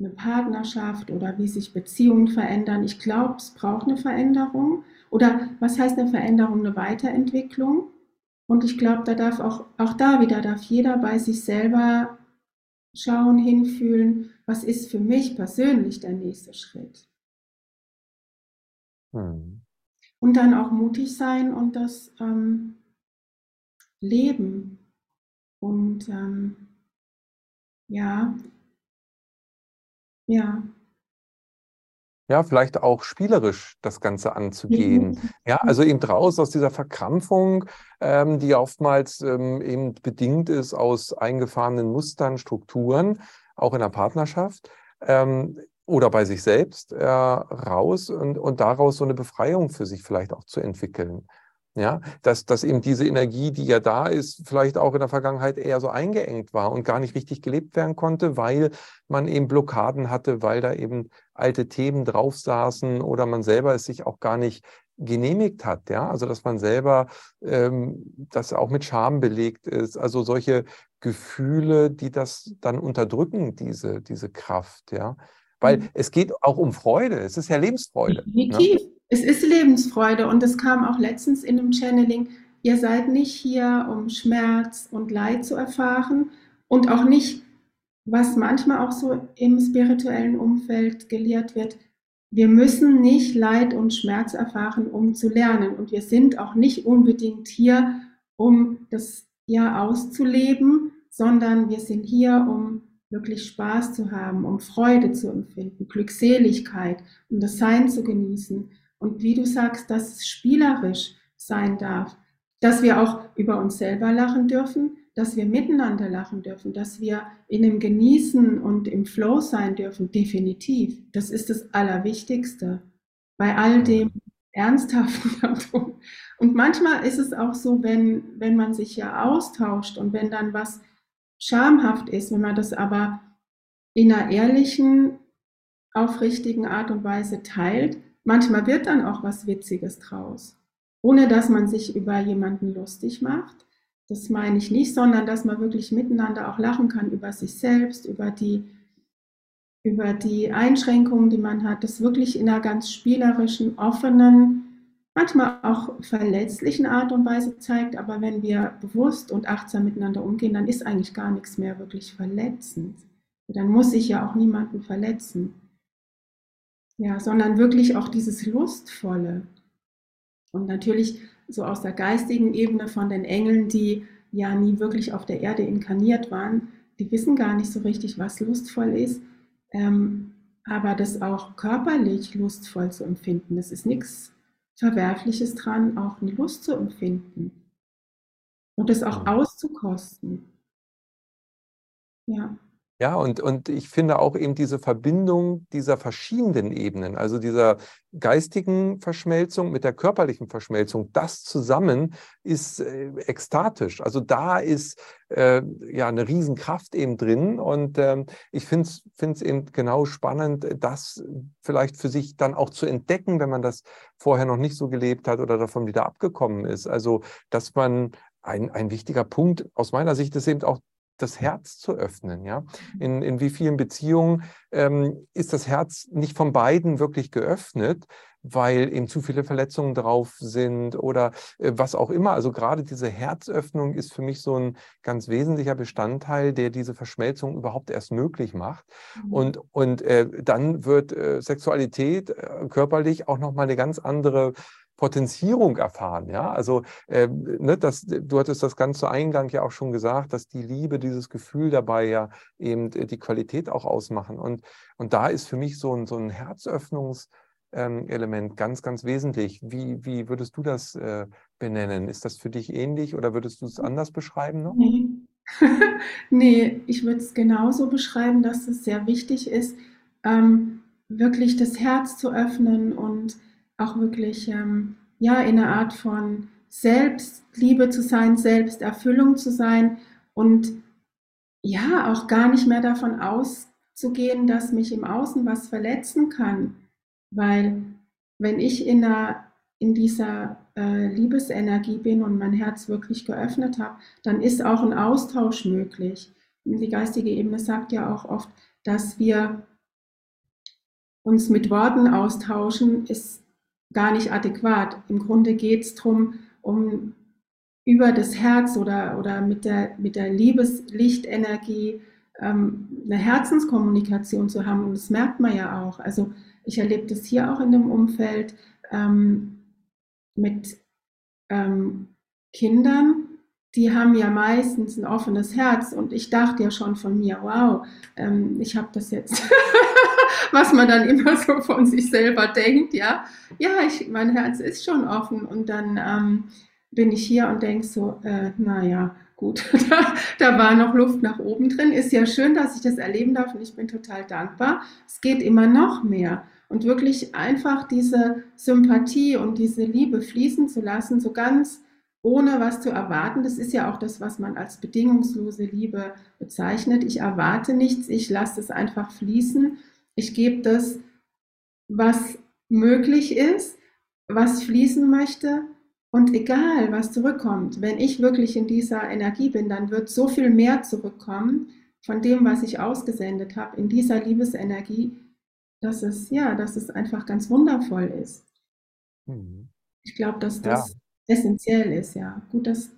eine Partnerschaft oder wie sich Beziehungen verändern. Ich glaube, es braucht eine Veränderung. Oder was heißt eine Veränderung? Eine Weiterentwicklung. Und ich glaube, da darf auch, auch da wieder, darf jeder bei sich selber schauen, hinfühlen, was ist für mich persönlich der nächste Schritt. Hm. Und dann auch mutig sein und das ähm, leben. Und ähm, ja, ja. Ja, vielleicht auch spielerisch das Ganze anzugehen. Mhm. Ja, also eben raus aus dieser Verkrampfung, ähm, die oftmals ähm, eben bedingt ist aus eingefahrenen Mustern, Strukturen, auch in der Partnerschaft ähm, oder bei sich selbst äh, raus und, und daraus so eine Befreiung für sich vielleicht auch zu entwickeln. Ja, dass, dass eben diese Energie, die ja da ist, vielleicht auch in der Vergangenheit eher so eingeengt war und gar nicht richtig gelebt werden konnte, weil man eben Blockaden hatte, weil da eben alte Themen drauf saßen oder man selber es sich auch gar nicht genehmigt hat, ja, also dass man selber ähm, das auch mit Scham belegt ist, also solche Gefühle, die das dann unterdrücken, diese, diese Kraft, ja, weil mhm. es geht auch um Freude, es ist ja Lebensfreude. Ne? Definitiv. Ne? Es ist Lebensfreude und es kam auch letztens in einem Channeling, ihr seid nicht hier, um Schmerz und Leid zu erfahren und auch nicht, was manchmal auch so im spirituellen Umfeld gelehrt wird, wir müssen nicht Leid und Schmerz erfahren, um zu lernen. Und wir sind auch nicht unbedingt hier, um das ja auszuleben, sondern wir sind hier, um wirklich Spaß zu haben, um Freude zu empfinden, Glückseligkeit, um das Sein zu genießen. Und wie du sagst, dass es spielerisch sein darf, dass wir auch über uns selber lachen dürfen, dass wir miteinander lachen dürfen, dass wir in dem Genießen und im Flow sein dürfen, definitiv. Das ist das Allerwichtigste bei all dem Ernsthaften. [LAUGHS] Und manchmal ist es auch so, wenn, wenn man sich ja austauscht und wenn dann was schamhaft ist, wenn man das aber in einer ehrlichen, aufrichtigen Art und Weise teilt, manchmal wird dann auch was Witziges draus, ohne dass man sich über jemanden lustig macht. Das meine ich nicht, sondern dass man wirklich miteinander auch lachen kann über sich selbst, über die, über die Einschränkungen, die man hat, das wirklich in einer ganz spielerischen, offenen, manchmal auch verletzlichen Art und Weise zeigt. Aber wenn wir bewusst und achtsam miteinander umgehen, dann ist eigentlich gar nichts mehr wirklich verletzend. Dann muss ich ja auch niemanden verletzen. Ja, sondern wirklich auch dieses Lustvolle. Und natürlich so aus der geistigen Ebene von den Engeln, die ja nie wirklich auf der Erde inkarniert waren, die wissen gar nicht so richtig, was lustvoll ist. Ähm, aber das auch körperlich lustvoll zu empfinden, das ist nichts Verwerfliches dran, auch eine Lust zu empfinden und es auch auszukosten. Ja. Ja, und, und ich finde auch eben diese Verbindung dieser verschiedenen Ebenen, also dieser geistigen Verschmelzung mit der körperlichen Verschmelzung, das zusammen ist äh, ekstatisch. Also da ist äh, ja eine Riesenkraft eben drin. Und ähm, ich finde es eben genau spannend, das vielleicht für sich dann auch zu entdecken, wenn man das vorher noch nicht so gelebt hat oder davon wieder abgekommen ist. Also, dass man ein, ein wichtiger Punkt aus meiner Sicht ist eben auch das Herz zu öffnen. Ja? Mhm. In, in wie vielen Beziehungen ähm, ist das Herz nicht von beiden wirklich geöffnet, weil eben zu viele Verletzungen drauf sind oder äh, was auch immer. Also gerade diese Herzöffnung ist für mich so ein ganz wesentlicher Bestandteil, der diese Verschmelzung überhaupt erst möglich macht. Mhm. Und, und äh, dann wird äh, Sexualität äh, körperlich auch nochmal eine ganz andere Potenzierung erfahren. Ja, also äh, ne, das, du hattest das ganz zu Eingang ja auch schon gesagt, dass die Liebe, dieses Gefühl dabei ja eben äh, die Qualität auch ausmachen. Und, und da ist für mich so ein, so ein Herzöffnungselement ähm, ganz, ganz wesentlich. Wie, wie würdest du das äh, benennen? Ist das für dich ähnlich oder würdest du es anders beschreiben noch? Nee, [LAUGHS] nee ich würde es genauso beschreiben, dass es sehr wichtig ist, ähm, wirklich das Herz zu öffnen und auch wirklich ähm, ja, in einer Art von Selbstliebe zu sein, Selbsterfüllung zu sein und ja, auch gar nicht mehr davon auszugehen, dass mich im Außen was verletzen kann. Weil wenn ich in, einer, in dieser äh, Liebesenergie bin und mein Herz wirklich geöffnet habe, dann ist auch ein Austausch möglich. Die geistige Ebene sagt ja auch oft, dass wir uns mit Worten austauschen, ist gar nicht adäquat. Im Grunde geht es darum, um über das Herz oder, oder mit der, mit der Liebeslichtenergie ähm, eine Herzenskommunikation zu haben. Und das merkt man ja auch. Also ich erlebe das hier auch in dem Umfeld ähm, mit ähm, Kindern, die haben ja meistens ein offenes Herz und ich dachte ja schon von mir, wow, ähm, ich habe das jetzt [LAUGHS] was man dann immer so von sich selber denkt, ja. Ja, ich, mein Herz ist schon offen und dann ähm, bin ich hier und denke so, äh, naja, gut, [LAUGHS] da, da war noch Luft nach oben drin. Ist ja schön, dass ich das erleben darf und ich bin total dankbar. Es geht immer noch mehr. Und wirklich einfach diese Sympathie und diese Liebe fließen zu lassen, so ganz ohne was zu erwarten. Das ist ja auch das, was man als bedingungslose Liebe bezeichnet. Ich erwarte nichts, ich lasse es einfach fließen ich gebe das, was möglich ist, was fließen möchte und egal, was zurückkommt. Wenn ich wirklich in dieser Energie bin, dann wird so viel mehr zurückkommen von dem, was ich ausgesendet habe, in dieser Liebesenergie, dass es, ja, dass es einfach ganz wundervoll ist. Mhm. Ich glaube, dass das ja. essentiell ist, ja. Gut, dass.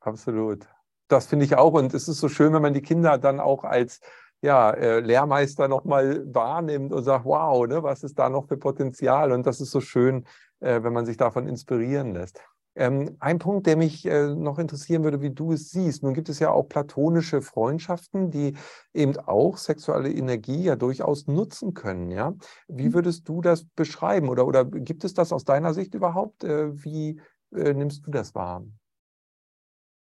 Absolut. Das finde ich auch. Und es ist so schön, wenn man die Kinder dann auch als ja, äh, Lehrmeister nochmal wahrnimmt und sagt, wow, ne, was ist da noch für Potenzial? Und das ist so schön, äh, wenn man sich davon inspirieren lässt. Ähm, ein Punkt, der mich äh, noch interessieren würde, wie du es siehst. Nun gibt es ja auch platonische Freundschaften, die eben auch sexuelle Energie ja durchaus nutzen können. Ja? Wie mhm. würdest du das beschreiben? Oder, oder gibt es das aus deiner Sicht überhaupt? Äh, wie äh, nimmst du das wahr?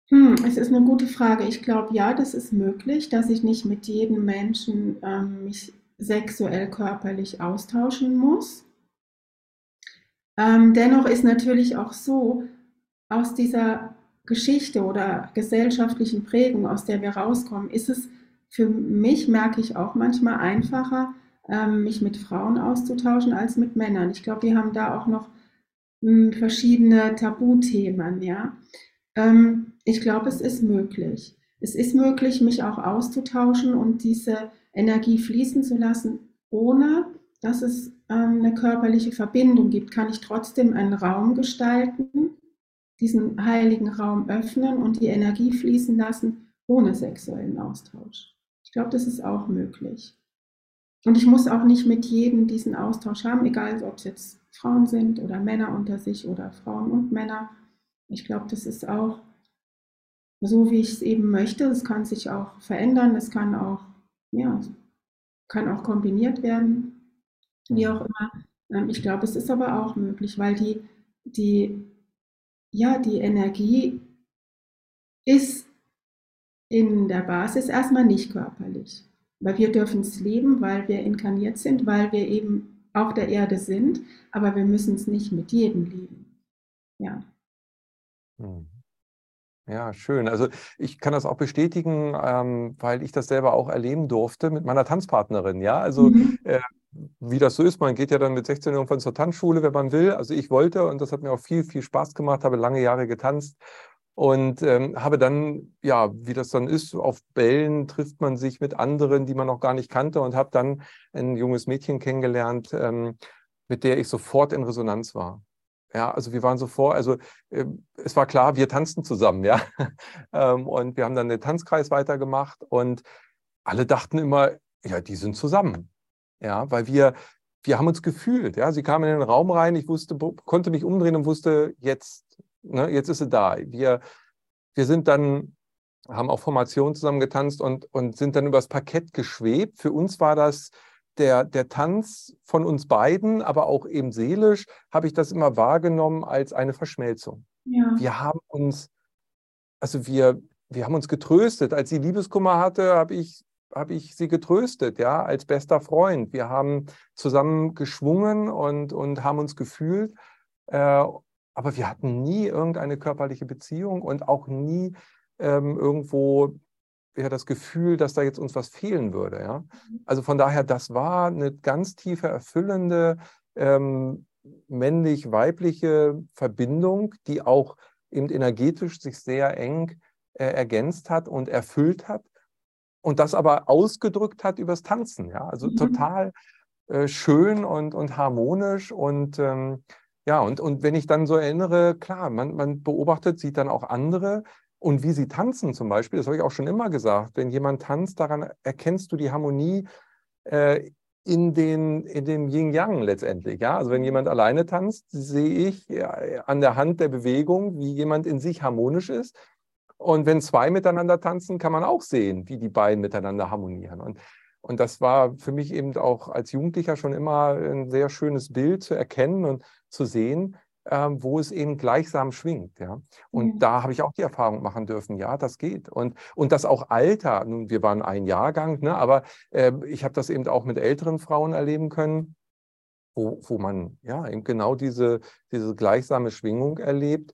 Hm, es ist eine gute Frage. Ich glaube, ja, das ist möglich, dass ich nicht mit jedem Menschen ähm, mich sexuell körperlich austauschen muss. Ähm, dennoch ist natürlich auch so, aus dieser Geschichte oder gesellschaftlichen Prägung, aus der wir rauskommen, ist es für mich, merke ich auch manchmal einfacher, ähm, mich mit Frauen auszutauschen als mit Männern. Ich glaube, wir haben da auch noch mh, hm, verschiedene Tabuthemen, ja. Ähm, ich glaube, es ist möglich. Es ist möglich, mich auch auszutauschen und diese Energie fließen zu lassen, ohne dass es ähm, eine körperliche Verbindung gibt, kann ich trotzdem einen Raum gestalten, diesen heiligen Raum öffnen und die Energie fließen lassen, ohne sexuellen Austausch. Ich glaube, das ist auch möglich. Und ich muss auch nicht mit jedem diesen Austausch haben, egal ob es jetzt Frauen sind oder Männer unter sich oder Frauen und Männer. Ich glaube, das ist auch so, wie ich es eben möchte. Es kann sich auch verändern, es kann auch, ja, kann auch kombiniert werden wie auch immer. Ähm, ich glaube, es ist aber auch möglich, weil die, die, ja, die Energie ist in der Basis erstmal nicht körperlich. Weil wir dürfen es leben, weil wir inkarniert sind, weil wir eben auf der Erde sind, aber wir müssen es nicht mit jedem leben. Ja. Hm. Ja, schön. Also ich kann das auch bestätigen, ähm, weil ich das selber auch erleben durfte mit meiner Tanzpartnerin. Ja, also mhm. äh, wie das so ist, man geht ja dann mit 16 irgendwann zur Tanzschule, wenn man will. Also ich wollte und das hat mir auch viel, viel Spaß gemacht, habe lange Jahre getanzt und ähm, habe dann, ja, wie das dann ist, auf Bällen trifft man sich mit anderen, die man noch gar nicht kannte und habe dann ein junges Mädchen kennengelernt, ähm, mit der ich sofort in Resonanz war. Ja, also wir waren sofort, also äh, es war klar, wir tanzten zusammen, ja. [LAUGHS] ähm, und wir haben dann den Tanzkreis weitergemacht und alle dachten immer, ja, die sind zusammen. Ja, weil wir, wir haben uns gefühlt. Ja, sie kam in den Raum rein, ich wusste, konnte mich umdrehen und wusste, jetzt, ne, jetzt ist sie da. Wir, wir sind dann, haben auch Formationen zusammen getanzt und, und sind dann übers Parkett geschwebt. Für uns war das der, der Tanz von uns beiden, aber auch eben seelisch, habe ich das immer wahrgenommen als eine Verschmelzung. Ja. Wir haben uns, also wir, wir haben uns getröstet. Als sie Liebeskummer hatte, habe ich habe ich sie getröstet, ja, als bester Freund. Wir haben zusammen geschwungen und, und haben uns gefühlt, äh, aber wir hatten nie irgendeine körperliche Beziehung und auch nie ähm, irgendwo ja, das Gefühl, dass da jetzt uns was fehlen würde. Ja? Also von daher, das war eine ganz tiefe, erfüllende, ähm, männlich-weibliche Verbindung, die auch eben energetisch sich sehr eng äh, ergänzt hat und erfüllt hat und das aber ausgedrückt hat übers Tanzen. Ja? Also mhm. total äh, schön und, und harmonisch und ähm, ja, und, und wenn ich dann so erinnere, klar, man, man beobachtet, sieht dann auch andere und wie sie tanzen zum Beispiel, das habe ich auch schon immer gesagt, wenn jemand tanzt, daran erkennst du die Harmonie äh, in, den, in dem Yin-Yang letztendlich. Ja? Also wenn jemand alleine tanzt, sehe ich ja, an der Hand der Bewegung, wie jemand in sich harmonisch ist. Und wenn zwei miteinander tanzen, kann man auch sehen, wie die beiden miteinander harmonieren. Und, und das war für mich eben auch als Jugendlicher schon immer ein sehr schönes Bild zu erkennen und zu sehen, ähm, wo es eben gleichsam schwingt. Ja? Und mhm. da habe ich auch die Erfahrung machen dürfen, ja, das geht. Und, und das auch Alter, nun, wir waren ein Jahrgang, ne, aber äh, ich habe das eben auch mit älteren Frauen erleben können, wo, wo man ja eben genau diese, diese gleichsame Schwingung erlebt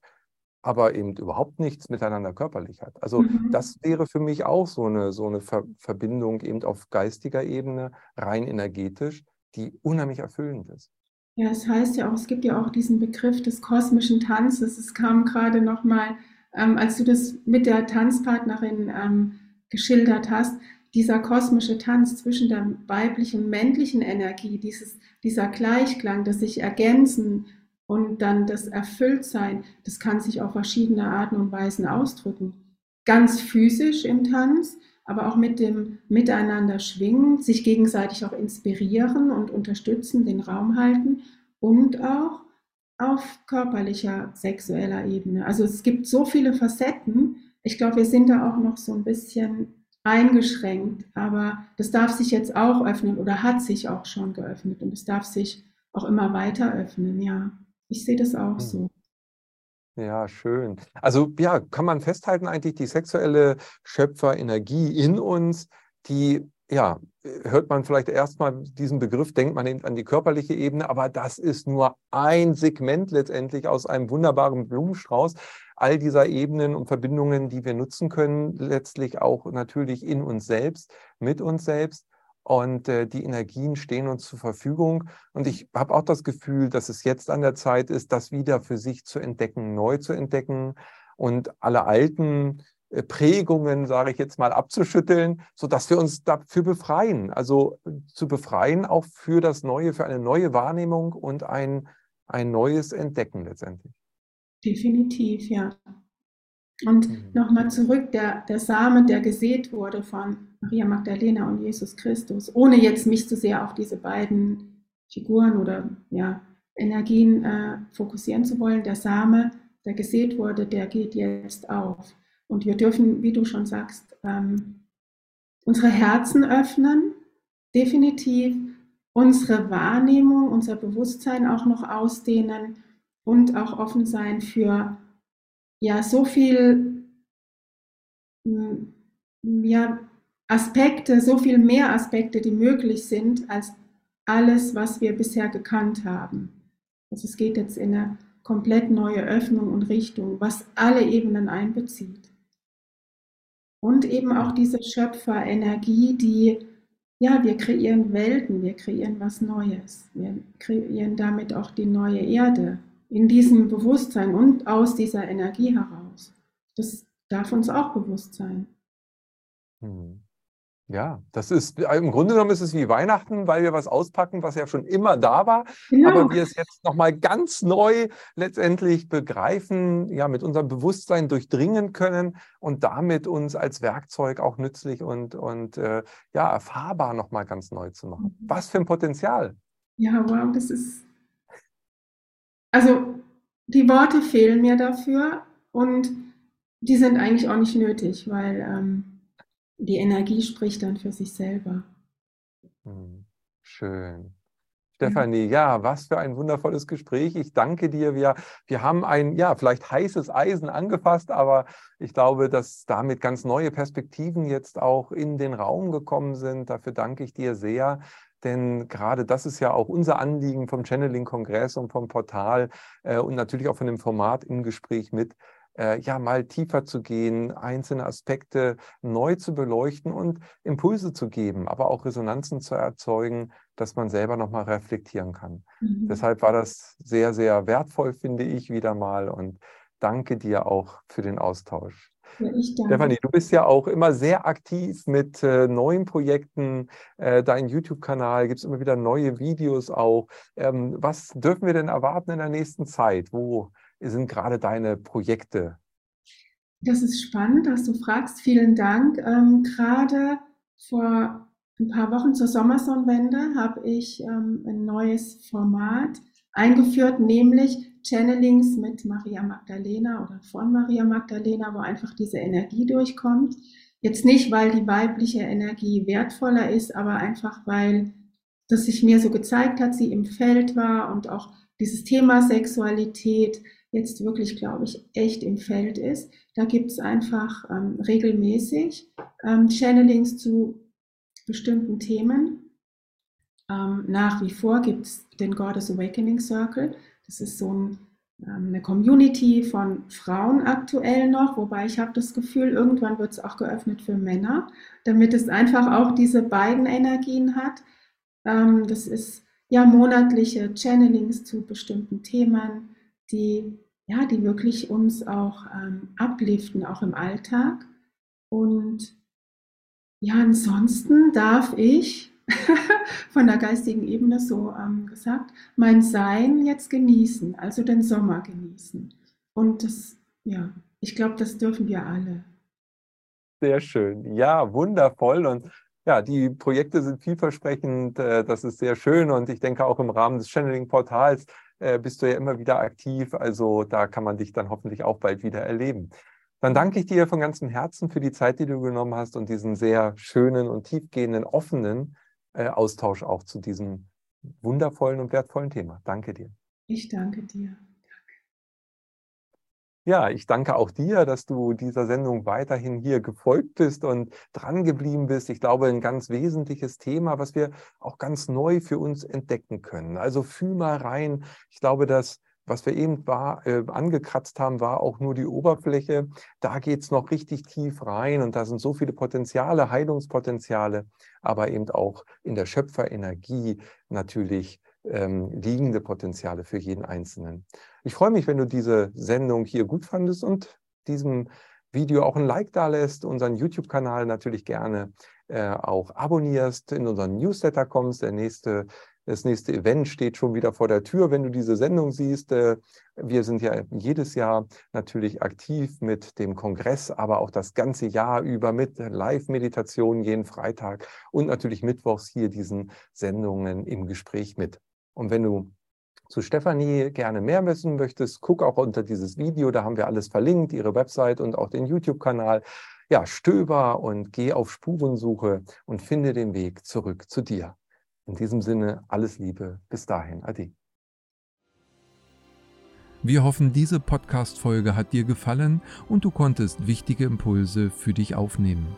aber eben überhaupt nichts miteinander körperlich hat. Also mhm. das wäre für mich auch so eine, so eine Ver Verbindung eben auf geistiger Ebene, rein energetisch, die unheimlich erfüllend ist. Ja, es heißt ja auch, es gibt ja auch diesen Begriff des kosmischen Tanzes. Es kam gerade nochmal, ähm, als du das mit der Tanzpartnerin ähm, geschildert hast, dieser kosmische Tanz zwischen der weiblichen und männlichen Energie, dieses, dieser Gleichklang, das sich ergänzen, und dann das Erfülltsein, das kann sich auf verschiedene Arten und Weisen ausdrücken. Ganz physisch im Tanz, aber auch mit dem Miteinander schwingen, sich gegenseitig auch inspirieren und unterstützen, den Raum halten und auch auf körperlicher, sexueller Ebene. Also es gibt so viele Facetten. Ich glaube, wir sind da auch noch so ein bisschen eingeschränkt, aber das darf sich jetzt auch öffnen oder hat sich auch schon geöffnet und es darf sich auch immer weiter öffnen. Ja, ich sehe das auch hm. so. Ja, schön. Also ja, kann man festhalten eigentlich die sexuelle Schöpferenergie in uns, die ja, hört man vielleicht erstmal diesen Begriff, denkt man an die körperliche Ebene, aber das ist nur ein Segment letztendlich aus einem wunderbaren Blumenstrauß all dieser Ebenen und Verbindungen, die wir nutzen können, letztlich auch natürlich in uns selbst, mit uns selbst. Und äh, die Energien stehen uns zur Verfügung. Und ich habe auch das Gefühl, dass es jetzt an der Zeit ist, das wieder für sich zu entdecken, neu zu entdecken und alle alten äh, Prägungen, sage ich jetzt mal, abzuschütteln, sodass wir uns dafür befreien. Also äh, zu befreien auch für das Neue, für eine neue Wahrnehmung und ein, ein neues Entdecken letztendlich. Definitiv, ja. Und mhm. nochmal zurück, der, der Same, der gesät wurde von Maria Magdalena und Jesus Christus, ohne jetzt mich zu sehr auf diese beiden Figuren oder ja, Energien äh, fokussieren zu wollen, der Same, der gesät wurde, der geht jetzt auf. Und wir dürfen, wie du schon sagst, ähm, unsere Herzen öffnen, definitiv unsere Wahrnehmung, unser Bewusstsein auch noch ausdehnen und auch offen sein für ja so viel hm, ja, Aspekte, so viel mehr Aspekte, die möglich sind, als alles, was wir bisher gekannt haben. Also es geht jetzt in eine komplett neue Öffnung und Richtung, was alle Ebenen einbezieht. Und eben auch diese Schöpferenergie, die, ja, wir kreieren Welten, wir kreieren was Neues. Wir kreieren damit auch die neue Erde, in diesem Bewusstsein und aus dieser Energie heraus. Das darf uns auch bewusst sein. Hm. Ja, das ist im Grunde genommen ist es wie Weihnachten, weil wir was auspacken, was ja schon immer da war, genau. aber wir es jetzt nochmal ganz neu letztendlich begreifen, ja, mit unserem Bewusstsein durchdringen können und damit uns als Werkzeug auch nützlich und, und äh, ja, erfahrbar nochmal ganz neu zu machen. Mhm. Was für ein Potenzial. Ja, wow, das ist also die Worte fehlen mir dafür und die sind eigentlich auch nicht nötig, weil ähm, die Energie spricht dann für sich selber. Hm, schön. Stefanie, ja, was für ein wundervolles Gespräch. Ich danke dir. Wir, wir haben ein, ja, vielleicht heißes Eisen angefasst, aber ich glaube, dass damit ganz neue Perspektiven jetzt auch in den Raum gekommen sind. Dafür danke ich dir sehr. Denn gerade das ist ja auch unser Anliegen vom Channeling-Kongress und vom Portal äh, und natürlich auch von dem Format im Gespräch mit, äh, ja, mal tiefer zu gehen, einzelne Aspekte neu zu beleuchten und Impulse zu geben, aber auch Resonanzen zu erzeugen, dass man selber nochmal reflektieren kann. Mhm. Deshalb war das sehr, sehr wertvoll, finde ich, wieder mal und danke dir auch für den Austausch. Ja, Stefanie, du bist ja auch immer sehr aktiv mit äh, neuen Projekten. Äh, dein YouTube-Kanal gibt es immer wieder neue Videos auch. Ähm, was dürfen wir denn erwarten in der nächsten Zeit? Wo sind gerade deine Projekte? Das ist spannend, dass du fragst. Vielen Dank. Ähm, gerade vor ein paar Wochen zur Sommersonnenwende habe ich ähm, ein neues Format eingeführt, nämlich Channelings mit Maria Magdalena oder von Maria Magdalena, wo einfach diese Energie durchkommt. Jetzt nicht, weil die weibliche Energie wertvoller ist, aber einfach, weil das sich mir so gezeigt hat, sie im Feld war und auch dieses Thema Sexualität jetzt wirklich, glaube ich, echt im Feld ist. Da gibt es einfach ähm, regelmäßig ähm, Channelings zu bestimmten Themen. Ähm, nach wie vor gibt es den Goddess Awakening Circle. Das ist so ein, ähm, eine Community von Frauen aktuell noch, wobei ich habe das Gefühl, irgendwann wird es auch geöffnet für Männer, damit es einfach auch diese beiden Energien hat. Ähm, das ist ja monatliche Channelings zu bestimmten Themen, die ja, die wirklich uns auch ähm, upliften, auch im Alltag. Und ja, ansonsten darf ich [LAUGHS] von der geistigen Ebene so ähm, gesagt, mein Sein jetzt genießen, also den Sommer genießen. Und das, ja, ich glaube, das dürfen wir alle. Sehr schön. Ja, wundervoll. Und ja, die Projekte sind vielversprechend. Äh, das ist sehr schön. Und ich denke auch im Rahmen des Channeling-Portals äh, bist du ja immer wieder aktiv. Also da kann man dich dann hoffentlich auch bald wieder erleben. Dann danke ich dir von ganzem Herzen für die Zeit, die du genommen hast und diesen sehr schönen und tiefgehenden, offenen äh, Austausch auch zu diesem wundervollen und wertvollen Thema. Danke dir. Ich danke dir. Ja, ich danke auch dir, dass du dieser Sendung weiterhin hier gefolgt bist und dran geblieben bist. Ich glaube, ein ganz wesentliches Thema, was wir auch ganz neu für uns entdecken können. Also fühl mal rein. Ich glaube, dass was wir eben war, äh, angekratzt haben, war auch nur die Oberfläche. Da geht es noch richtig tief rein und da sind so viele Potenziale, Heilungspotenziale, aber eben auch in der Schöpferenergie natürlich ähm, liegende Potenziale für jeden Einzelnen. Ich freue mich, wenn du diese Sendung hier gut fandest und diesem Video auch ein Like da lässt, unseren YouTube-Kanal natürlich gerne äh, auch abonnierst, in unseren Newsletter kommst. Der nächste, das nächste Event steht schon wieder vor der Tür, wenn du diese Sendung siehst. Äh, wir sind ja jedes Jahr natürlich aktiv mit dem Kongress, aber auch das ganze Jahr über mit Live-Meditationen jeden Freitag und natürlich mittwochs hier diesen Sendungen im Gespräch mit. Und wenn du zu Stefanie gerne mehr wissen möchtest, guck auch unter dieses Video, da haben wir alles verlinkt, ihre Website und auch den YouTube-Kanal. Ja, stöber und geh auf Spurensuche und finde den Weg zurück zu dir. In diesem Sinne, alles Liebe, bis dahin, Ade. Wir hoffen, diese Podcast-Folge hat dir gefallen und du konntest wichtige Impulse für dich aufnehmen.